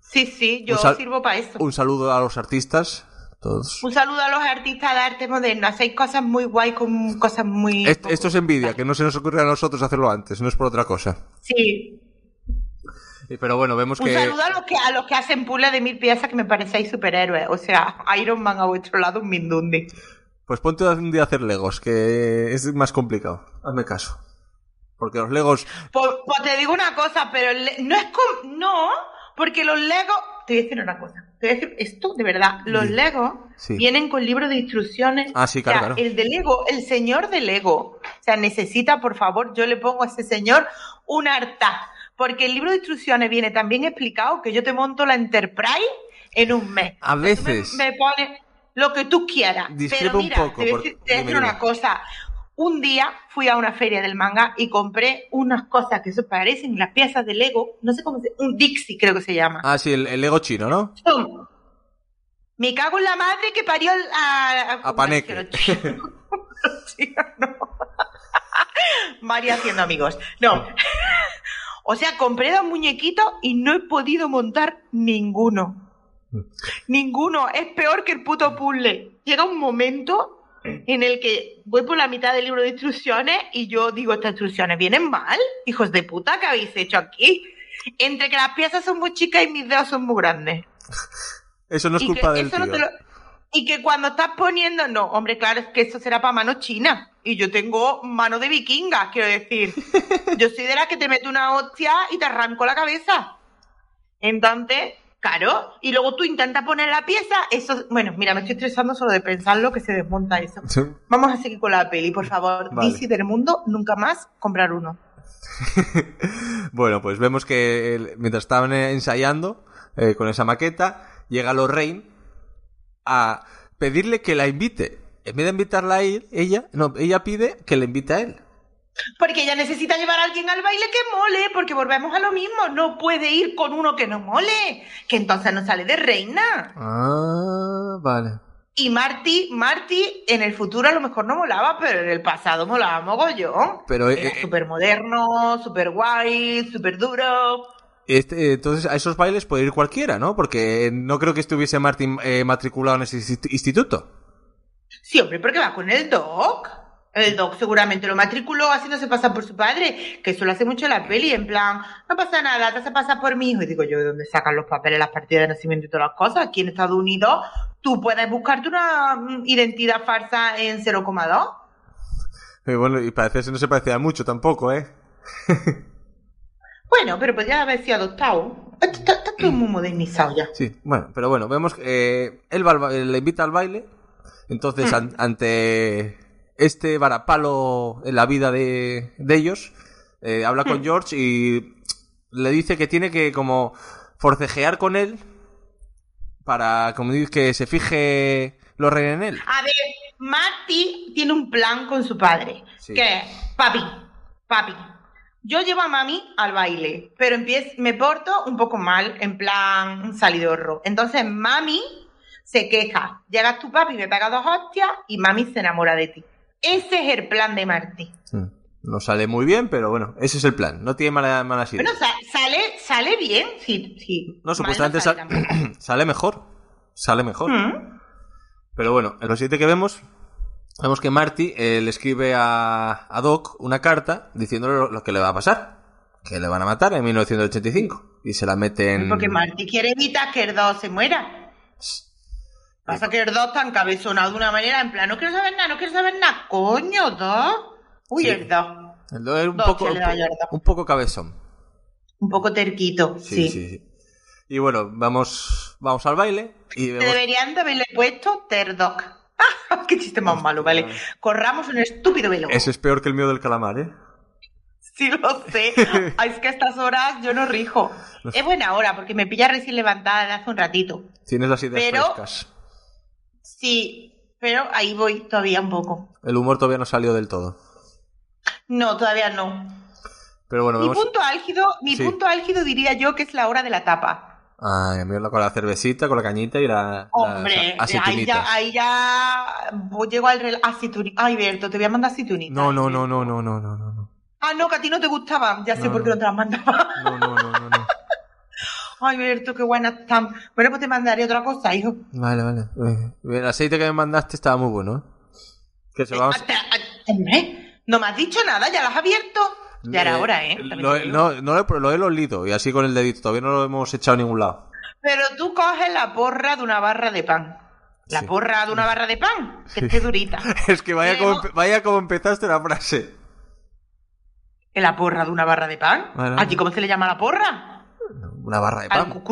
sí, sí, yo sal- sirvo para eso. Un saludo a los artistas Todos. Un saludo a los artistas de arte moderno. Hacéis cosas muy guay con cosas muy. Est- poco- esto es envidia, que no se nos ocurre a nosotros hacerlo antes, no es por otra cosa. Sí. Eh, Pero bueno, vemos Un que... saludo a los que a los que hacen puzzles de mil piezas que me parecéis superhéroes. O sea, Iron Man a vuestro lado, un mindundi. Pues ponte un día a hacer Legos, que es más complicado. Hazme caso. Porque los Legos... Pues, pues te digo una cosa, pero no es com- no, porque los Legos. Te voy a decir una cosa. Esto de verdad. Los Di. Legos Sí. vienen con libros de instrucciones. Ah, sí, claro, O sea, claro. El de Lego, el señor de Lego. O sea, necesita, por favor, yo le pongo a ese señor un harta. Porque el libro de instrucciones viene tan bien explicado que yo te monto la Enterprise en un mes. A Tú me- veces... Me, pones lo que tú quieras. Discrepo Pero un mira, poco, te voy a por- decir, te voy a decir una cosa. Un día fui a una feria del manga y compré unas cosas que se parecen las piezas de Lego, no sé cómo se un Dixie creo que se llama. Ah, sí, el, el Lego chino, ¿no? ¡Pum! Me cago en la madre que parió al- a, A Paneque. No. María haciendo amigos. No. O sea, compré dos muñequitos y no he podido montar ninguno. Ninguno. Es peor que el puto puzzle. Llega un momento en el que voy por la mitad del libro de instrucciones y yo digo, estas instrucciones vienen mal. Hijos de puta, ¿qué habéis hecho aquí? Entre que las piezas son muy chicas y mis dedos son muy grandes. Eso no es Y culpa del no tío. lo- Y que cuando estás poniendo, no, hombre, claro, es que eso será para mano china. Y yo tengo mano de vikinga, quiero decir. Yo soy de las que te meto una hostia y te arranco la cabeza. Entonces, claro, y luego tú intentas poner la pieza, eso, bueno, mira, me estoy estresando solo de pensarlo que se desmonta eso. Sí. Vamos a seguir con la peli, por favor. Vale. DC del mundo, nunca más comprar uno. Bueno, pues vemos que mientras estaban eh, ensayando eh, con esa maqueta, llega Lorraine a pedirle que la invite. En vez de invitarla a él, ella, no, ella pide que le invite a él. Porque ella necesita llevar a alguien al baile que mole, porque volvemos a lo mismo, no puede ir con uno que no mole, que entonces no sale de reina. Ah, vale. Y Marty, Marty en el futuro a lo mejor no molaba, pero en el pasado molaba mogollón. Pero, Era eh, eh, súper moderno, súper guay, súper duro. Este, entonces, a esos bailes puede ir cualquiera, ¿no? Porque no creo que estuviese Martin eh, matriculado en ese insti- instituto. Sí, hombre, porque va con el doc. El doc seguramente lo matriculó haciéndose pasar por su padre, que eso lo hace mucho en la peli, en plan, no pasa nada, te hace pasar por mi hijo. Y digo yo, ¿de dónde sacan los papeles, las partidas de nacimiento y todas las cosas? Aquí en Estados Unidos tú puedes buscarte una mm, identidad falsa en 0,2. Eh, bueno, y parece que no se parecía mucho tampoco, ¿eh? Bueno, pero podría haber sido adoptado. Está, todo muy modernizado ya. Sí, bueno, pero bueno, vemos que eh, él va le invita al baile. Entonces, an- ante este varapalo en la vida de, de ellos, eh, habla con George y le dice que tiene que como forcejear con él para como dice, que se fije Lorraine en él. A ver, Marty tiene un plan con su padre. Sí. Que es, papi, papi, yo llevo a mami al baile, pero empiezo, me porto un poco mal, en plan un salidorro. Entonces mami se queja. Llegas tu papi, me pega dos hostias y mami se enamora de ti. Ese es el plan de Marty. Mm, No sale muy bien, pero bueno, ese es el plan. No tiene mala- malas ideas. Bueno, sa- sale, sale bien, sí, sí. No, supuestamente sale sal- tampoco. sale mejor. Sale mejor. Mm. Pero bueno, en lo siguiente que vemos, vemos que Marty eh, le escribe a, a Doc una carta diciéndole lo, lo que le va a pasar. Que le van a matar en 1985. Y se la meten... Porque Marty quiere evitar que el 2 se muera. Pasa que el 2 está encabezonado de una manera, en plan, no quiero saber nada, no quiero saber nada. Coño, 2. Uy, Sí. el 2. El Doc es un poco, un poco cabezón. Un poco terquito, Sí, sí. sí. Y bueno, vamos, vamos al baile y vemos... deberían de haberle puesto Terdoc. ¡Ah! ¡Qué chiste más malo, vale! Corramos un estúpido velo. Ese es peor que el mío del calamar, ¿eh? Sí, lo sé. Ay, es que a estas horas yo no rijo. Es buena hora porque me pilla recién levantada de hace un ratito. Tienes las ideas Pero- frescas. Sí, pero ahí voy todavía un poco. El humor todavía no salió del todo. No, todavía no. Pero bueno, mi punto álgido, mi punto álgido diría yo que es la hora de la tapa. Ah, a mí con la cervecita, con la cañita y la. Hombre, ahí, ya, ahí ya. Llego al. Rel... Ay, Berto, te voy a mandar aceitunitas. No, ¿eh? no, no, no, no, no, no, no. Ah, no, que a ti no te gustaban. Ya sé por qué no, te las mandaba. No, no. Ay, Berto, qué buenas están. Bueno, pues te mandaré otra cosa, hijo. Vale, vale. Eh, El aceite que me mandaste estaba muy bueno, ¿eh? Que se vamos... Ah, hombre, no me has dicho nada, ya lo has abierto. Ya era Eh, hora, ¿eh? Lo, no, no lo, he- lo he olido y así con el dedito. Todavía no lo hemos echado a ningún lado. Pero tú coges la porra de una barra de pan. La Sí. porra de una barra de pan, que esté durita. Es que vaya como, vaya como empezaste la frase. ¿La porra de una barra de pan? ¿Aquí cómo se le llama la porra? Una barra de pan.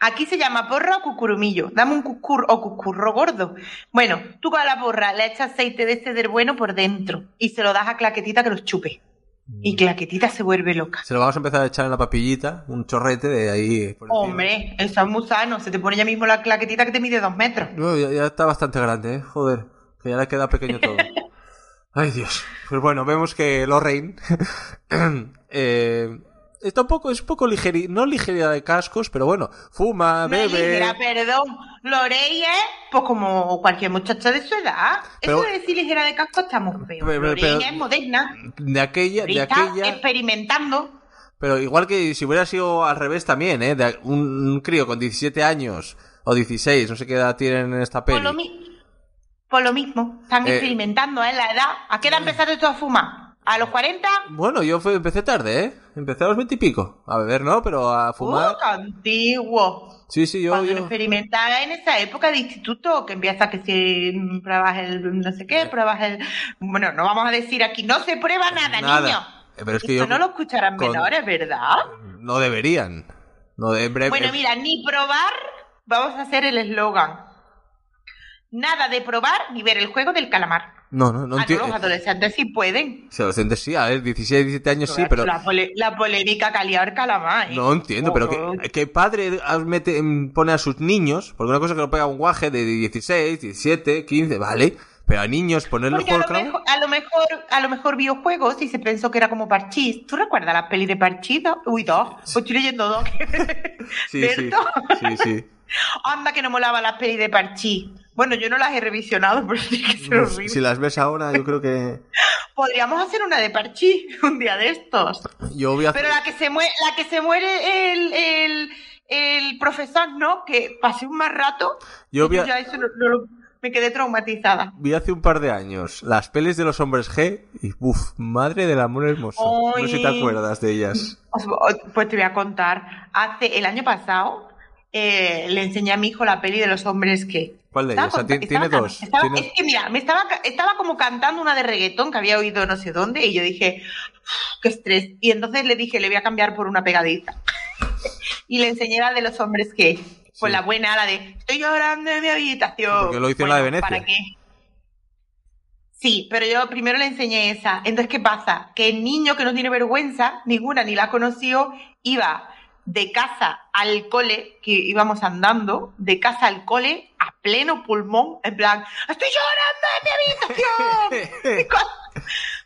Aquí se llama porra o cucurumillo. Dame un cucur o cucurro gordo. Bueno, tú con la porra le echas aceite de ese del bueno por dentro y se lo das a Claquetita que los chupe. Mm. Y Claquetita se vuelve loca. Se lo vamos a empezar a echar en la papillita, un chorrete de ahí. por. Hombre, eso es muy sano. Se te pone ya mismo la claquetita que te mide dos metros. No, ya, ya está bastante grande, ¿eh? Joder, que ya le queda pequeño todo. Ay, Dios. Pues bueno, vemos que Lorraine eh, está un poco, es un poco ligeri, no ligeria de cascos, pero bueno, fuma, bebe. ligera, perdón. Lorey es pues como cualquier muchacha de su edad. Pero- Eso de decir ligera de casco está muy feo. Pero- Lorey pero- es moderna. De aquella, de aquella. experimentando. Pero igual que si hubiera sido al revés también, ¿eh? De un, un crío con 17 años o 16, no sé qué edad tienen en esta peli. Por lo, mi- por lo mismo. Están Eh, experimentando, ¿eh? La edad. ¿A qué edad empezaste tú a fumar? ¿A los 40? Bueno, yo fue- empecé tarde, ¿eh? Empecé a los 20 y pico. A beber no, pero a fumar. ¡Uh, antiguo! Sí, sí, yo. Cuando yo... lo experimentaba en esa época de instituto, que empieza que si mm, pruebas el no sé qué, pruebas el... Bueno, no vamos a decir aquí, no se prueba nada, Nada. niño. Eh, pero es que Esto yo- no lo escucharán con- menores, ¿verdad? No deberían. No de... Bueno, mira, ni probar, vamos a hacer el eslogan. Nada de probar ni ver el juego del calamar. No, no, no Ah, no, entiendo. los adolescentes sí pueden. Sí, adolescentes sí, a ver, 16, 17 años sí, pero La, pole- la polémica el calamar. ¿eh? no entiendo, pero Oh, que, que padre mete, em, pone a sus niños, porque una cosa es que lo pega un guaje de 16, 17, 15, vale, pero a niños ponerle el Porque a lo, mejor, a lo mejor, a lo mejor vio juegos y se pensó que era como Parchís. ¿Tú recuerdas las pelis de Parchís? Uy, dos. Pues estoy leyendo dos. Sí, sí, sí, sí. Anda que no molaba las pelis de Parchís. Bueno, yo no las he revisionado, pero tiene que ser horrible. Si las ves ahora, yo creo que Podríamos hacer una de Parchís un día de estos. yo voy a hacer... Pero la que se muere, la que se muere el, el, el profesor, ¿no? Que pasé un más rato. Yo voy a- ya eso no- no lo- me quedé traumatizada. Vi hace un par de años las pelis de los hombres G y uff, madre del amor hermoso. No sé si te acuerdas de ellas. Pues te voy a contar. Hace el año pasado eh, le enseñé a mi hijo la peli de los hombres que. ¿Cuál de ellas? O sea, tiene dos. estaba- Tiene- Es que mira, me estaba, como cantando una de reggaetón que había oído no sé dónde y yo dije, "Uf, qué estrés. Y entonces le dije, le voy a cambiar por una pegadiza. y le enseñé la de los hombres que. Pues Sí. la buena, la de estoy llorando en mi habitación. Porque lo hizo en la de Venecia. ¿Para qué? Sí, pero yo primero le enseñé esa. Entonces, ¿qué pasa? Que el niño que no tiene vergüenza, ninguna ni la conoció, iba de casa al cole, que íbamos andando, de casa al cole, pleno pulmón, en plan, estoy llorando en mi habitación. Y cuando-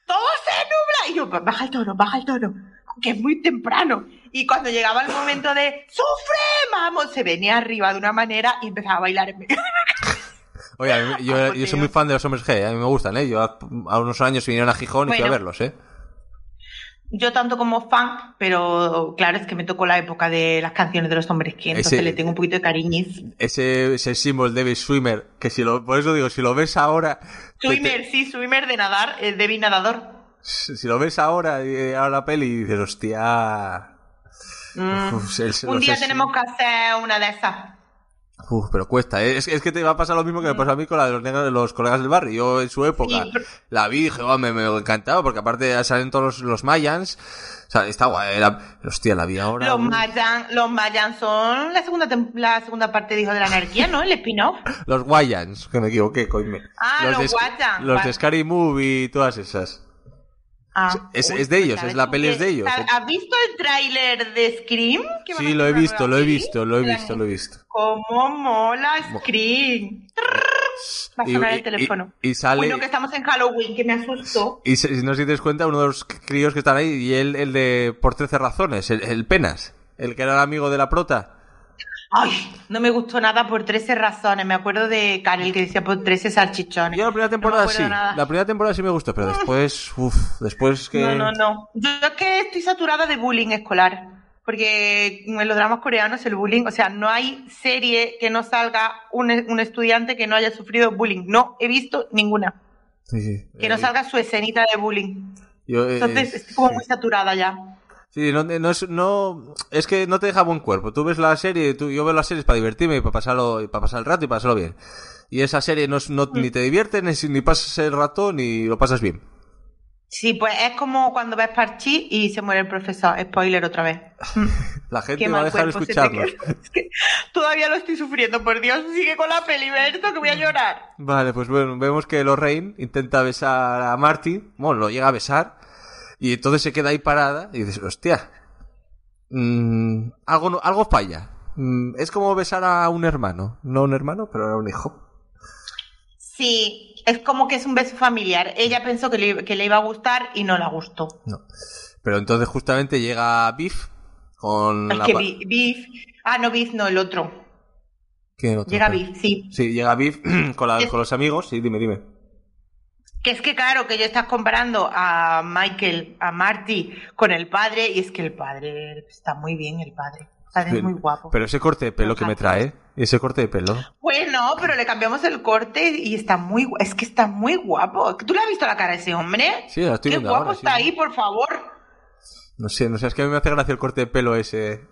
todo se nubla. Y yo, baja el tono, baja el tono, que es muy temprano. Y cuando llegaba el momento de, ¡sufre, vamos! Se venía arriba de una manera y empezaba a bailar en mi Oye, mí- yo, yo soy muy fan de los hombres G, ¿eh? a mí me gustan, ¿eh? Yo a, unos años vinieron a Gijón y fui a verlos, ¿eh? Yo tanto como fan, pero claro, es que me tocó la época de las canciones de los hombres que entonces Ese- le tengo un poquito de cariñiz. Ese, ese símbolo David Swimmer, que si lo, por eso digo, si lo ves ahora, te- Swimmer, sí, swimmer de nadar, el Debbie nadador. si lo ves ahora, eh, ahora la peli, y dices, hostia. Mm. Uf, el- Un día tenemos que hacer una de esas. Uf, pero cuesta, ¿eh? es, es que te va a pasar lo mismo que me pasó a mí con la de los, negros- los colegas del barrio. Yo en su época Sí, la vi y dije, oh, me, me encantaba, porque aparte salen todos los, los Mayans. O sea, está guay, era, hostia, la vi ahora. Los uf. Mayan, los Mayan son la segunda la segunda parte de Hijo de la Anarquía, ¿no? El spin-off. Los Wayans, que me equivoqué, coño. Ah, los de, Sc- Wayans, Los vale. de Scary Movie y todas esas. Ah, Es- uy, es de ellos, ¿sabes es la peli es de ellos. ¿Has visto el tráiler de Scream? Sí, lo he visto, lo he visto, lo he visto, lo he visto. ¿Cómo mola Scream? Va a sonar el teléfono. y- y sale- Uy, no, que estamos en Halloween, que me asustó. Y si no te das cuenta, uno de los críos que están ahí, y él, el de Por 13 razones, el, el Penas, el que era el amigo de la prota. Ay, no me gustó nada por 13 razones. Me acuerdo de Karel que decía por 13 salchichones. Yo la primera temporada no sí, nada. la primera temporada sí me gustó, pero después, uff, después que... No, no, no. Yo es que estoy saturada de bullying escolar. porque en los dramas coreanos el bullying, o sea, no hay serie que no salga un, un estudiante que no haya sufrido bullying. No he visto ninguna. Sí, sí. Que no Eh, salga su escenita de bullying. yo, eh, Entonces, estoy como muy saturada ya. Sí, no, no es, no, es que no te deja buen cuerpo. Tú ves la serie, tú, yo veo las series para divertirme y para pasarlo, y para pasar el rato y pasarlo bien. Y esa serie no, no- ni te divierte, ni, ni pasas el rato, ni lo pasas bien. Sí, pues es como cuando ves Parchi y se muere el profesor. Spoiler otra vez. La gente Qué va a dejar de queda. Es que todavía lo estoy sufriendo, por Dios. Sigue con la peli, Berto, que voy a llorar. Vale, pues bueno, vemos que Lorraine intenta besar a Martin, bueno, lo llega a besar, y entonces se queda ahí parada y dices, hostia, mm, algo, no- algo falla. Mm, es como besar a un hermano, no un hermano, pero a un hijo. Sí, es como que es un beso familiar. Ella pensó que le, que le iba a gustar y no le gustó. No. Pero entonces justamente llega Biff con Es la que Biff. Ah, no, Biff, no, el otro. ¿Qué otro? Llega Biff, sí. Sí, llega Biff con, la- con los amigos. Sí, dime, dime. Que es que claro, que yo estás comparando a Michael, a Marty, con el padre, y es que el padre está muy bien, el padre. El padre es muy guapo. Pero ese corte de pelo que me trae, ese corte de pelo. Bueno, pero le cambiamos el corte y está muy es que está muy guapo. ¿Tú le has visto la cara a ese hombre? Sí, la estoy Qué viendo guapo ahora, sí. está ahí, por favor. No sé, no sé, es que a mí me hace gracia el corte de pelo ese.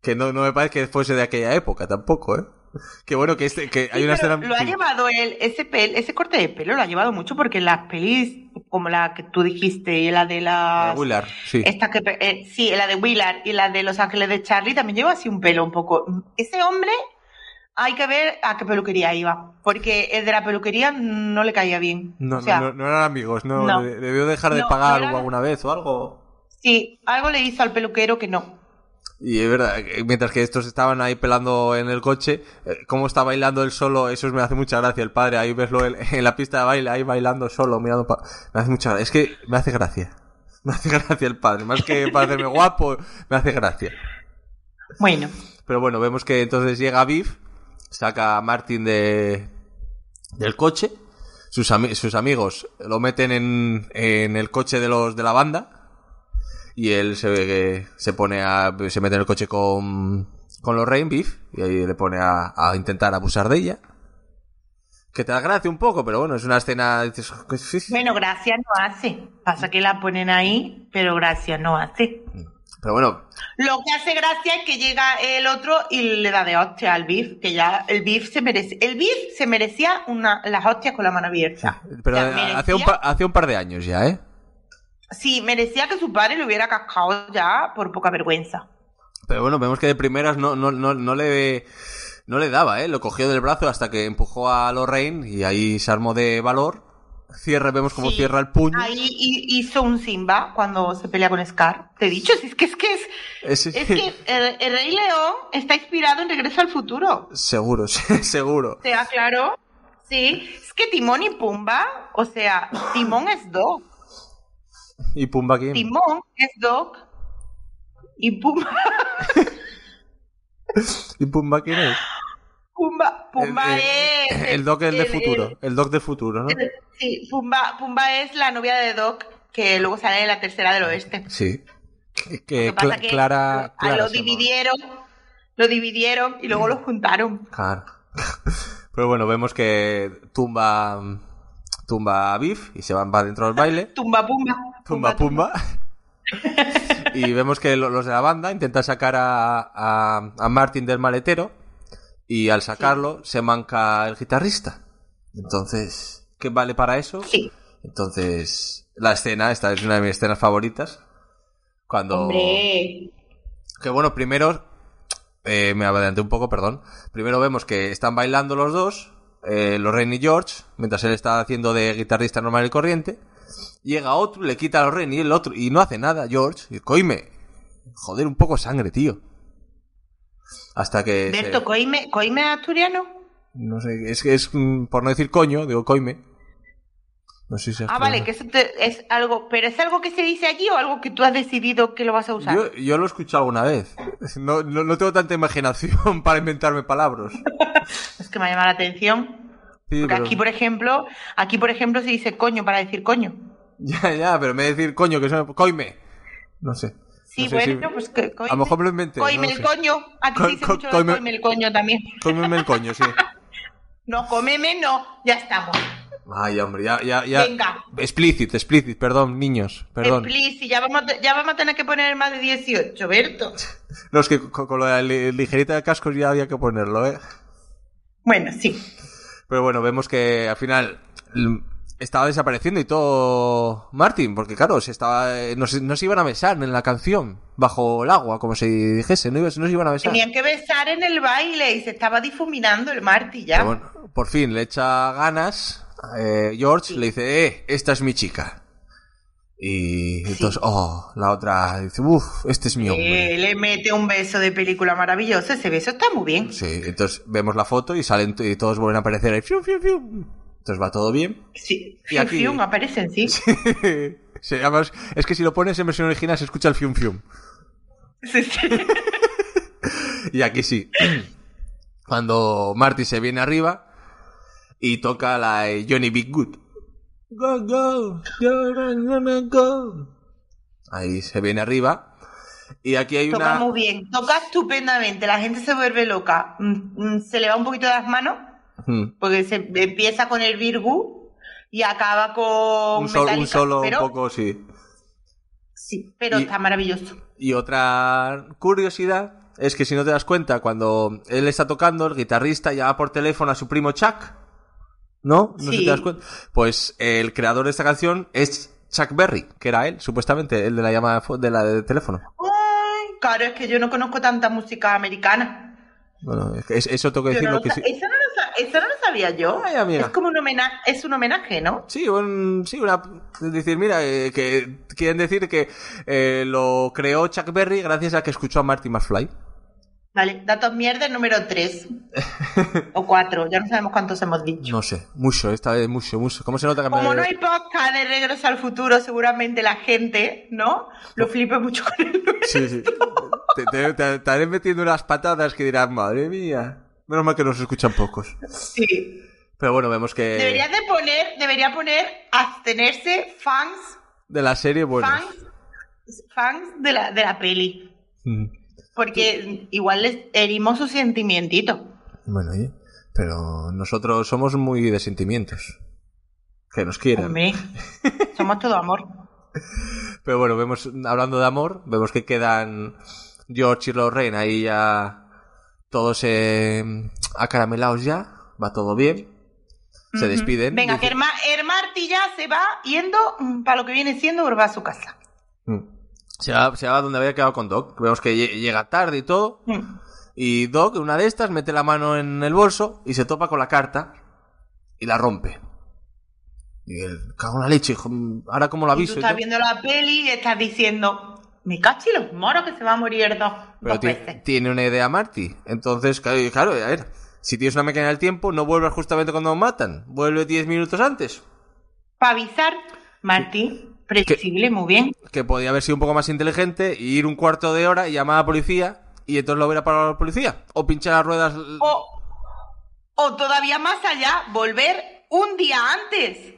Que no, no me parece que fuese de aquella época tampoco, ¿eh? Que bueno, que, este, que hay una escena. Lo ha sí. llevado él, ese pel, ese corte de pelo lo ha llevado mucho porque las pelis, como la que tú dijiste, y la de La. Willard, sí. Esta que, eh, sí, la de Willard y la de Los Ángeles de Charlie también lleva así un pelo un poco. Ese hombre hay que ver a qué peluquería iba, porque el de la peluquería no le caía bien. No, o sea, no, no, no eran amigos, no. no. de- Debió dejar de pagar alguna vez o algo. sí, algo le hizo al peluquero que no. Y es verdad, que mientras que estos estaban ahí pelando en el coche, eh, cómo está bailando él solo, eso me hace mucha gracia. El padre ahí veslo en, en la pista de baile, ahí bailando solo, mirando pa- Me hace mucha gracia. Es que me hace gracia. Me hace gracia el padre. Más que para hacerme guapo, me hace gracia. Bueno, Pero bueno, vemos que entonces llega Biff, saca a Martin de, del coche, sus, ami- sus amigos lo meten en, en el coche de los de la banda y él se, se pone a se mete en el coche con con los Rain Beef y ahí le pone a, a intentar abusar de ella. Que te da gracia un poco, pero bueno, es una escena sí. bueno, gracias no hace. Pasa que la ponen ahí, pero gracias no hace. Pero bueno, Lo que hace gracia es que llega el otro y le da de hostia al beef, que ya el beef se merece. El beef se merecía una, las hostias con la mano abierta. pero hace un, pa- hace un par de años ya, ¿eh? Sí, merecía que su padre le hubiera cascado ya por poca vergüenza. Pero bueno, vemos que de primeras no, no, no, no le no le daba, ¿eh? Lo cogió del brazo hasta que empujó a Lorraine y ahí se armó de valor. Cierra, vemos cómo Sí. cierra el puño. Ahí hi- hizo un Simba cuando se pelea con Scar. Te he dicho, si es que es que es, Ese- es que el, el Rey León está inspirado en Regreso al Futuro. Seguro, sí, seguro. O sea, claro. Sí, es que Timón y Pumba, o sea, Timón es Dog. ¿Y Pumba quién? Timón es Dog. Y Pumba, ¿Y Pumba quién es? Pumba, Pumba el, es. el, Doc el de futuro. El Doc del futuro, ¿no? sí, Pumba, Pumba es la novia de Doc que luego sale en la tercera del oeste. Sí. Que, Lo que que pasa Cla- que Clara, a- Clara lo llama. dividieron, lo dividieron y luego lo juntaron. Claro. Pero bueno, vemos que tumba tumba a Biff y se van va dentro del baile. Tumba, Pumba. Pumba Pumba. y vemos que lo- los de la banda intentan sacar a, a, a Martin del maletero y al sacarlo se manca el guitarrista. Entonces, ¿qué vale para eso? Sí. Entonces, la escena, esta es una de mis escenas favoritas. Cuando... Hombre. Que bueno, primero. eh, me adelanté un poco, perdón. Primero vemos que están bailando los dos, eh, Lorraine y George, mientras él está haciendo de guitarrista normal y corriente. Llega otro, le quita a Lorraine y el otro, y no hace nada, George. Y coime. Joder, un poco de sangre, tío. Hasta que. se- Berto, ¿coime, ¿coime asturiano? no sé, es que es. mm, Por no decir coño, digo coime. No sé si Ah, vale, que eso te- es algo, pero ¿es algo que se dice allí o algo que tú has decidido que lo vas a usar? Yo, yo lo he escuchado alguna vez. No, no, no tengo tanta imaginación para inventarme palabras. Es que me ha llamado la atención. Sí, Porque pero- aquí, por ejemplo, aquí, por ejemplo, se dice coño para decir coño. Ya, ya, pero me decir coño que suena coime. No sé. Sí, No sé bueno, si- pues que A lo mejor me lo inventé. Coime el sé. coño. A ti Co- te dice co- mucho coime- coime el coño también. Cómeme el coño, sí. No, comeme no. Ya estamos. Ay, hombre, ya, ya, ya. Venga. Explícit, explícit, perdón, niños, perdón. Explícit, ya vamos, a- ya vamos a tener que poner más de 18, Berto. No, es que con, la li- ligerita de cascos ya había que ponerlo, ¿eh? Bueno, sí. Pero bueno, vemos que al final estaba desapareciendo y todo Martin, porque claro, se estaba, eh, no, se, no se iban a besar en la canción, bajo el agua, como si dijese, no, no se iban a besar. Tenían que besar en el baile y se estaba difuminando el Marty ya. Bueno, por fin le echa ganas, eh, George le dice, eh, esta es mi chica. Y entonces, oh, la otra dice, uff, este es mi hombre. Eh, le mete un beso de película maravilloso. Ese beso está muy bien. Sí, entonces vemos la foto y salen y todos vuelven a aparecer ahí. fiu, fiu, fiu. Entonces va todo bien. Sí. Y Fium, aquí- fium, aparecen, sí. se llama, es que si lo pones en versión original se escucha el fium fium. Sí, sí. Y aquí sí. Cuando Marty se viene arriba y toca la Johnny Big Good. Go, go, go, go, go, go. Ahí se viene arriba. Y aquí hay Toca una. muy bien. Toca estupendamente. La gente se vuelve loca. Mm, mm, Se le va un poquito de las manos Hmm. porque se empieza con el Virgu y acaba con Un, sol- un solo pero, un poco, sí. Sí, pero Y- está maravilloso. Y otra curiosidad es que si no te das cuenta, cuando él está tocando, el guitarrista llama por teléfono a su primo Chuck. ¿No? No si Sí. te das cuenta. Pues el creador de esta canción es Chuck Berry, que era él, supuestamente, el de la llamada de la de teléfono. Ay, claro, es que yo no conozco tanta música americana. Bueno, es eso tengo que no decirlo lo que sí. eso, no eso no lo sabía yo. Ay, amiga. Es como un homenaje, es un homenaje, ¿no? Sí, un, sí, una, decir, mira, eh, que quieren decir que eh, lo creó Chuck Berry gracias a que escuchó a Marty McFly. Vale, datos mierda número 3 o 4, ya no sabemos cuántos hemos dicho. No sé, mucho, esta vez mucho, mucho. ¿Cómo se nota que me- Como no hay podcast de Regreso al Futuro, seguramente la gente, ¿no? Lo flipe mucho con el número. Sí, sí. Te, te, te- te estaré metiendo unas patadas que dirán, madre mía. Menos mal que nos escuchan pocos. Sí. Pero bueno, vemos que Deberías de poner, debería poner abstenerse fans, de la serie, bueno. fans, fans de la, de la peli. Mm. Porque igual les herimos sus sentimientitos. Bueno, oye, pero nosotros somos muy de sentimientos. Que nos quieran. Hombre, somos todo amor. Pero bueno, vemos, hablando de amor, vemos que quedan George y Lorraine ahí ya todos eh, acaramelados ya. Va todo bien. Se despiden. Venga, que Dice- el, Ma- el Marty ya se va yendo mm, para lo que viene siendo volver a su casa. Mm. Se va, se va donde había quedado con Doc. Vemos que lle- llega tarde y todo. Mm. Y Doc, una de estas, mete la mano en el bolso y se topa con la carta y la rompe. Y él, cago en la leche, hijo, ahora cómo lo Y tú aviso. y estás viendo la peli y estás diciendo, me cachi los moros que se va a morir dos, Pero dos ti- veces. tiene una idea Marty. Entonces, claro, a ver, si tienes una máquina del tiempo, no vuelvas justamente cuando nos matan. Vuelve 10 minutos antes. Para avisar, Martín, previsible, muy bien. Que podía haber sido un poco más inteligente y ir un cuarto de hora y llamar a la policía y entonces lo hubiera parado la policía. O pinchar las ruedas. O, o todavía más allá, volver un día antes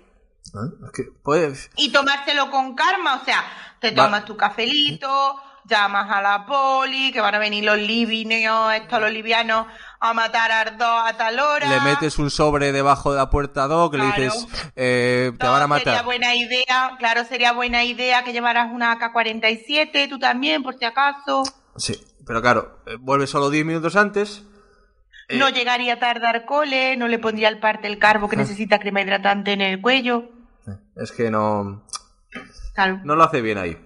¿Eh? Es que puedes. y tomárselo con karma. O sea, te Va- tomas tu cafelito, llamas a la poli, que van a venir los libios, estos los livianos, a matar a dos a tal hora. Le metes un sobre debajo de la puerta a Doc, le Claro. dices, eh, te No, van a Sería matar. buena idea, claro, sería buena idea que llevaras una AK-47, tú también, por si acaso. Sí, pero claro, eh, vuelve solo 10 minutos antes. Eh. No llegaría tarde al cole, no le pondría el parte el carbo Ah. que necesita crema hidratante en el cuello. Es que no, Claro, no lo hace bien ahí.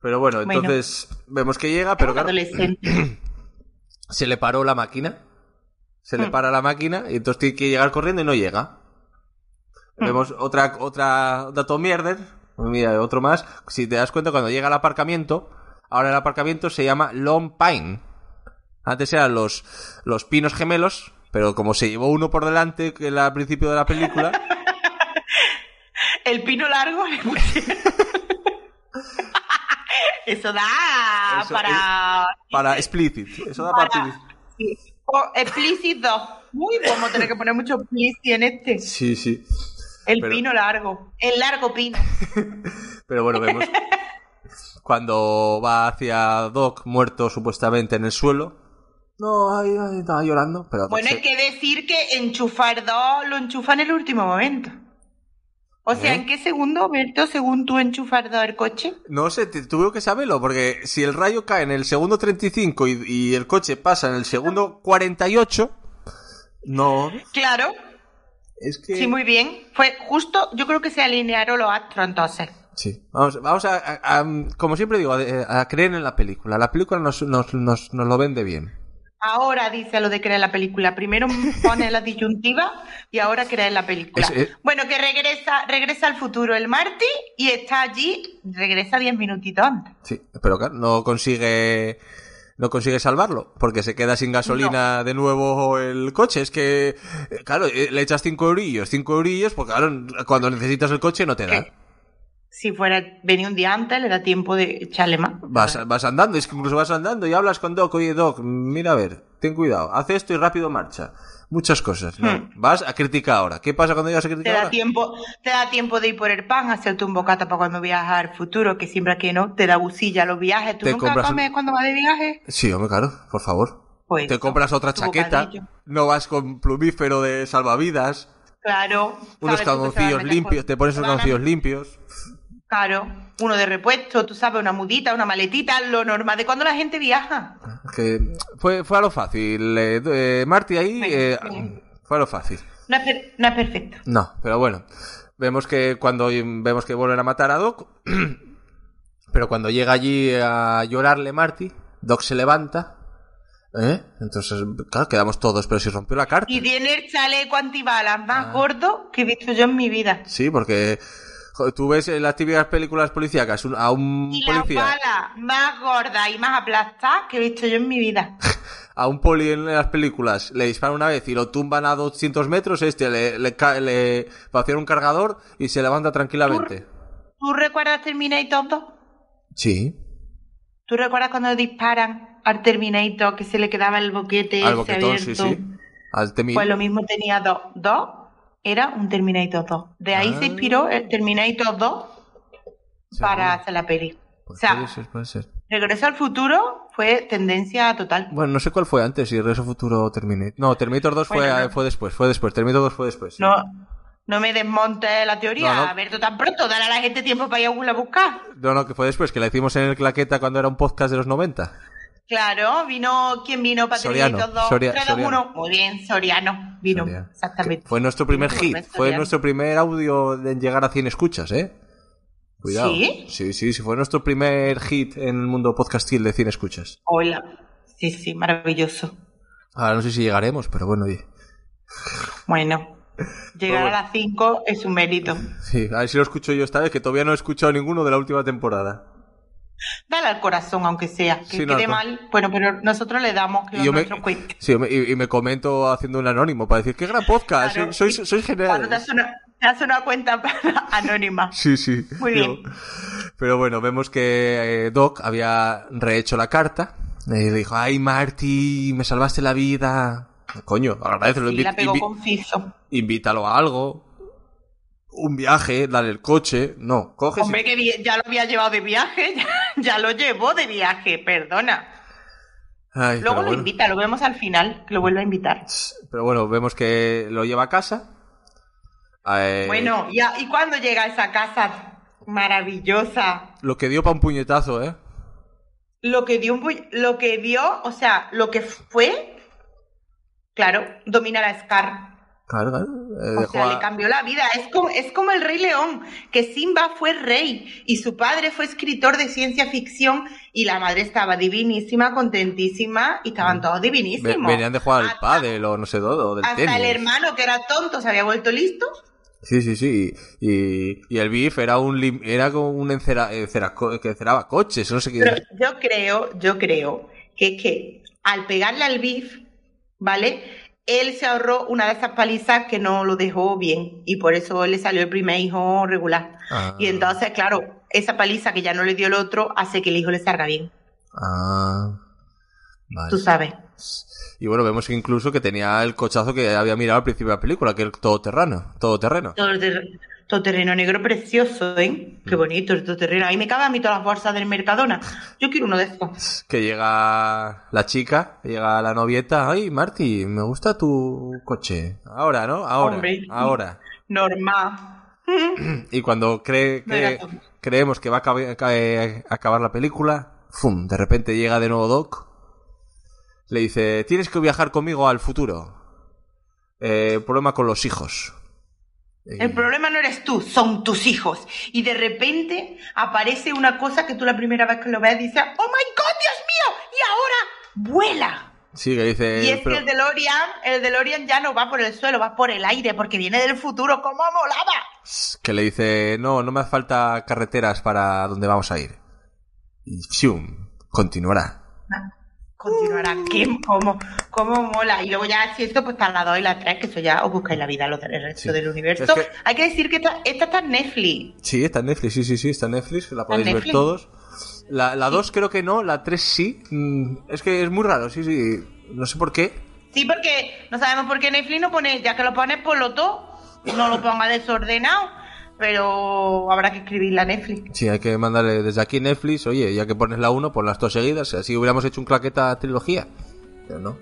Pero bueno, Bueno. entonces vemos que llega, pero claro, se le paró la máquina. Se le Hmm. para la máquina y entonces tiene que llegar corriendo y no llega. Hmm. Vemos otra, otra dato mierder. Mira, otro más. Si te das cuenta, cuando llega al aparcamiento, ahora el aparcamiento se llama Long Pine. Antes eran los, los pinos gemelos, pero como se llevó uno por delante, al principio de la película, El pino largo le pusieron. Eso da Eso para... para explicit. Eso da para para... explicit. sí. O explícit 2. Uy, vamos a tener que poner mucho explícit en este. Sí, sí. El Pero- pino largo. El largo pino. Pero bueno, vemos. cuando va hacia Doc, muerto supuestamente en el suelo. No, ay, ay, estaba llorando, pero... Bueno, hay que decir que enchufar dos lo enchufa en el último momento. O sea, ¿Eh? ¿en qué segundo, Berto, según tú enchufar dos el coche? No sé, te- tuve que saberlo, porque si el rayo cae en el segundo 35 y, y el coche pasa en el segundo 48, no... Claro, Es que... sí, muy bien. Fue justo, yo creo que se alinearon los astros entonces. Sí, vamos, vamos a, a- a- como siempre digo, a, a creer en la película. La película nos, nos, nos, nos lo vende bien. Ahora dice lo de creer la película. Primero pone la disyuntiva y ahora cree la película. Es- es- Bueno, que regresa, regresa al futuro el Marty y está allí, regresa diez minutitos antes. Sí, pero claro, no consigue no consigue salvarlo porque se queda sin gasolina de nuevo el coche. Es que, eh, claro, eh, le echas cinco eurillos, cinco eurillos, porque claro, cuando necesitas el coche no te da. ¿Qué? Si fuera venía un día antes, le da tiempo de echarle más. Vas, vas andando, es que incluso vas andando y hablas con Doc, oye Doc, mira a ver, ten cuidado, haz esto y rápido marcha. Muchas cosas. ¿no? Hmm. Vas a crítica ahora. ¿Qué pasa cuando llegas a Te da ahora? tiempo, te da tiempo de ir por el pan, hacerte un bocata para cuando viajas al futuro, que siempre que no, te da busilla los viajes. ¿Tú Te nunca compras un- comes cuando vas de viaje? Sí, hombre, claro, por favor. Pues te eso, compras otra chaqueta, bocadillo. no vas con plumífero de salvavidas, Claro. unos calzoncillos limpios, te pones unos calzoncillos limpios. Claro, uno de repuesto, tú sabes, una mudita, una maletita, lo normal de cuando la gente viaja. Que fue, fue a lo fácil. eh, eh, Marty ahí eh, fue a lo fácil. No es, per- no es perfecto. No, pero bueno. Vemos que cuando vemos que vuelven a matar a Doc, pero cuando llega allí a llorarle Marty, Doc se levanta. ¿eh? Entonces, claro, quedamos todos, pero si rompió la carta. Y tiene el chaleco antibalas más Ah. gordo que he visto yo en mi vida. Sí, porque tú ves en las típicas películas policíacas a un Y la policía, bala más gorda y más aplastada que he visto yo en mi vida. a un poli en las películas le disparan una vez y lo tumban a 200 metros, este le, le, le vacían un cargador y se levanta tranquilamente. ¿Tú recuerdas Terminator 2? Sí, ¿Tú recuerdas cuando disparan al Terminator que se le quedaba el boquete al boquetón, sí, abierto? sí. Al T-1000. Pues lo mismo tenía dos. Dos era un Terminator 2. De ahí Ah. se inspiró el Terminator 2 para hacer la peli. Pues o sea, puede ser, puede ser. Regreso al futuro fue tendencia total. Bueno, no sé cuál fue antes, si Regreso al Futuro o Terminator. No, Terminator 2 fue, no. fue después, fue después. Terminator 2 fue después. sí. No, no me desmontes la teoría, No, no. tan pronto, dale a la gente tiempo para ir a Google a buscar. No, no, que fue después, que la hicimos en el Claqueta cuando era un podcast de los 90. Claro, vino, ¿quién vino para Soriano, 2? Soria- 3, 2, Soriano. 1. Muy bien, Soriano vino, Soriano. exactamente. Que Fue nuestro primer hit, Rubén fue Soriano. nuestro primer audio en llegar a 100 escuchas, ¿eh? Cuidado. ¿Sí? Sí, sí, sí, fue nuestro primer hit en el mundo podcastil de 100 escuchas. Hola. Sí, sí, maravilloso. Ahora no sé si llegaremos, pero bueno, oye. Bueno, llegar Bueno. a las 5 es un mérito. Sí, a ver si lo escucho yo esta vez, que todavía no he escuchado ninguno de la última temporada. Dale al corazón, aunque sea. Que Sí, no, quede no. mal, bueno, pero nosotros le damos que Y yo me, sí, me- y, y me comento haciendo un anónimo para decir, qué gran podcast, Claro. sois, sois, sois Cuando te hace una, te hace una cuenta anónima. Sí, sí. Muy bien. Pero bueno, vemos que eh, Doc había rehecho la carta. Y dijo, ay Marty, me salvaste la vida. Coño, agradecelo, invi- la pegó invi- invítalo a algo. Un viaje, dale el coche. No, coges Hombre, que ya lo había llevado de viaje, ya, ya lo llevó de viaje, perdona. Ay, Luego lo bueno. invita, lo vemos al final, que lo vuelve a invitar. pero bueno, vemos que lo lleva a casa. Eh, Bueno, ¿y cuando llega a esa casa maravillosa? Lo que dio para un puñetazo, ¿eh? Lo que dio un pu- lo que dio, o sea, lo que fue, claro, dominar a Scar. Claro, claro. eh, O sea, a- le cambió la vida. Es como, es como el Rey León, que Simba fue rey y su padre fue escritor de ciencia ficción y la madre estaba divinísima, contentísima y estaban todos Mm. Ve- divinísimos. venían de jugar al pádel o no sé todo, del Hasta tenis. el hermano que era tonto se había vuelto listo. Sí, sí, sí. Y, y el Beef era un lim- era como un encera, encera- que enceraba coches, no sé qué. Pero yo creo, yo creo que es que al pegarle al beef, ¿vale? Él se ahorró una de esas palizas que no lo dejó bien y por eso le salió el primer hijo regular. Ah. Y entonces, claro, esa paliza que ya no le dio el otro hace que el hijo le salga bien. Ah. Vale. Tú sabes. Y bueno, vemos que incluso que tenía el cochazo que había mirado al principio de la película, que el todoterreno, todoterreno. Todo, ter- Todoterreno negro precioso, ¿eh? Qué bonito el todoterreno. Ahí me caben a mí todas las bolsas del Mercadona. Yo quiero uno de estos. Que llega la chica, llega la novieta. Ay, Marty, me gusta tu coche. Ahora, ¿no? Ahora. Hombre. Ahora. Normal. Y cuando cree todo. creemos que va a acabar, ca- acabar la película, ¡fum! De repente llega de nuevo Doc. Le dice, tienes que viajar conmigo al futuro. Eh, problema con los hijos. El problema no eres tú, son tus hijos. Y de repente aparece una cosa que tú la primera vez que lo ves dices, ¡Oh my God, Dios mío! Y ahora vuela. Sí, que dice... y es pero- que el DeLorean, el DeLorean ya no va por el suelo, va por el aire, porque viene del futuro. ¿Cómo molaba? que le dice, no, no me hace falta carreteras para donde vamos a ir. Y ¡fium! continuará. Continuará. ¿Qué? ¿Cómo? ¿Cómo mola? Y luego ya, si esto, pues está la 2 y la 3, que eso ya os buscáis la vida, los del resto Sí. del universo. Es que- Hay que decir que esta, esta está en Netflix. Sí, está en Netflix, sí, sí, sí, está en Netflix, la podéis ver todos. La, la 2 creo que no, la 3 sí. Mm, Es que es muy raro, sí, sí. No sé por qué. Sí, porque no sabemos por qué Netflix no pone, ya que lo pones, ponlo todo. No lo ponga desordenado. Pero habrá que escribirla a Netflix. Sí, hay que mandarle desde aquí Netflix, oye, ya que pones la 1, pon las dos seguidas, así hubiéramos hecho un claqueta trilogía. Pero no.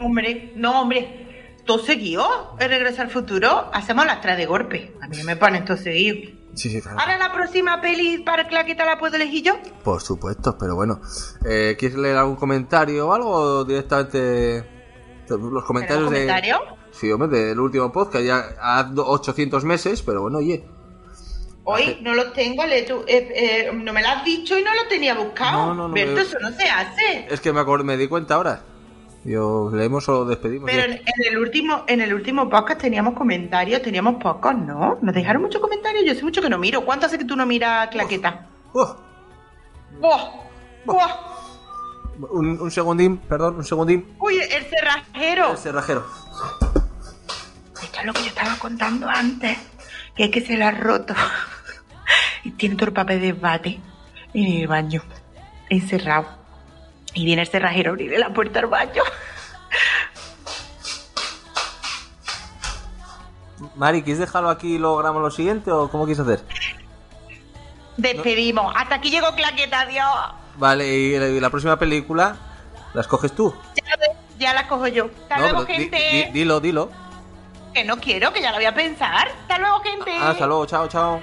Hombre, no, hombre. Todo seguido. El regreso al futuro. Hacemos las tres de golpe. A mí me ponen todo seguido. Sí, sí, claro. Ahora la próxima peli para claqueta la puedo elegir yo. Por supuesto, pero bueno. Eh, ¿Quieres leer algún comentario o algo? O directamente los comentarios de... comentario? Sí, hombre, del último podcast, ya ha 800 meses, pero bueno, oye. Hoy no lo tengo, le tu- eh, eh, no me lo has dicho y no lo tenía buscado. No, no, no Berto, me- eso no se hace. Es que me, acor- me di cuenta ahora. Yo, ¿leemos o despedimos? Pero en, en el último, en el último podcast teníamos comentarios, teníamos pocos, ¿no? Nos dejaron muchos comentarios, yo sé mucho que no miro. ¿Cuánto hace que tú no miras claqueta? Oh, ¡Buah! ¡Buah! un, un segundín, perdón, un segundín. ¡Uy, el cerrajero! El cerrajero. Esto es lo que yo estaba contando antes, que es que se lo ha roto. y tiene todo el papel de bate en el baño, encerrado. Y viene el cerrajero a abrirle la puerta al baño. Mari, ¿quieres dejarlo aquí y luego grabamos lo siguiente o cómo quieres hacer? Despedimos. Hasta aquí llegó claqueta, adiós. Vale, y la, y la próxima película la escoges tú. Ya, ya la cojo yo. Hasta No, luego, pero di- gente. di- dilo, dilo. Que no quiero, que ya la voy a pensar. Hasta luego, gente. Ah, hasta luego, chao, chao.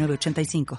906985.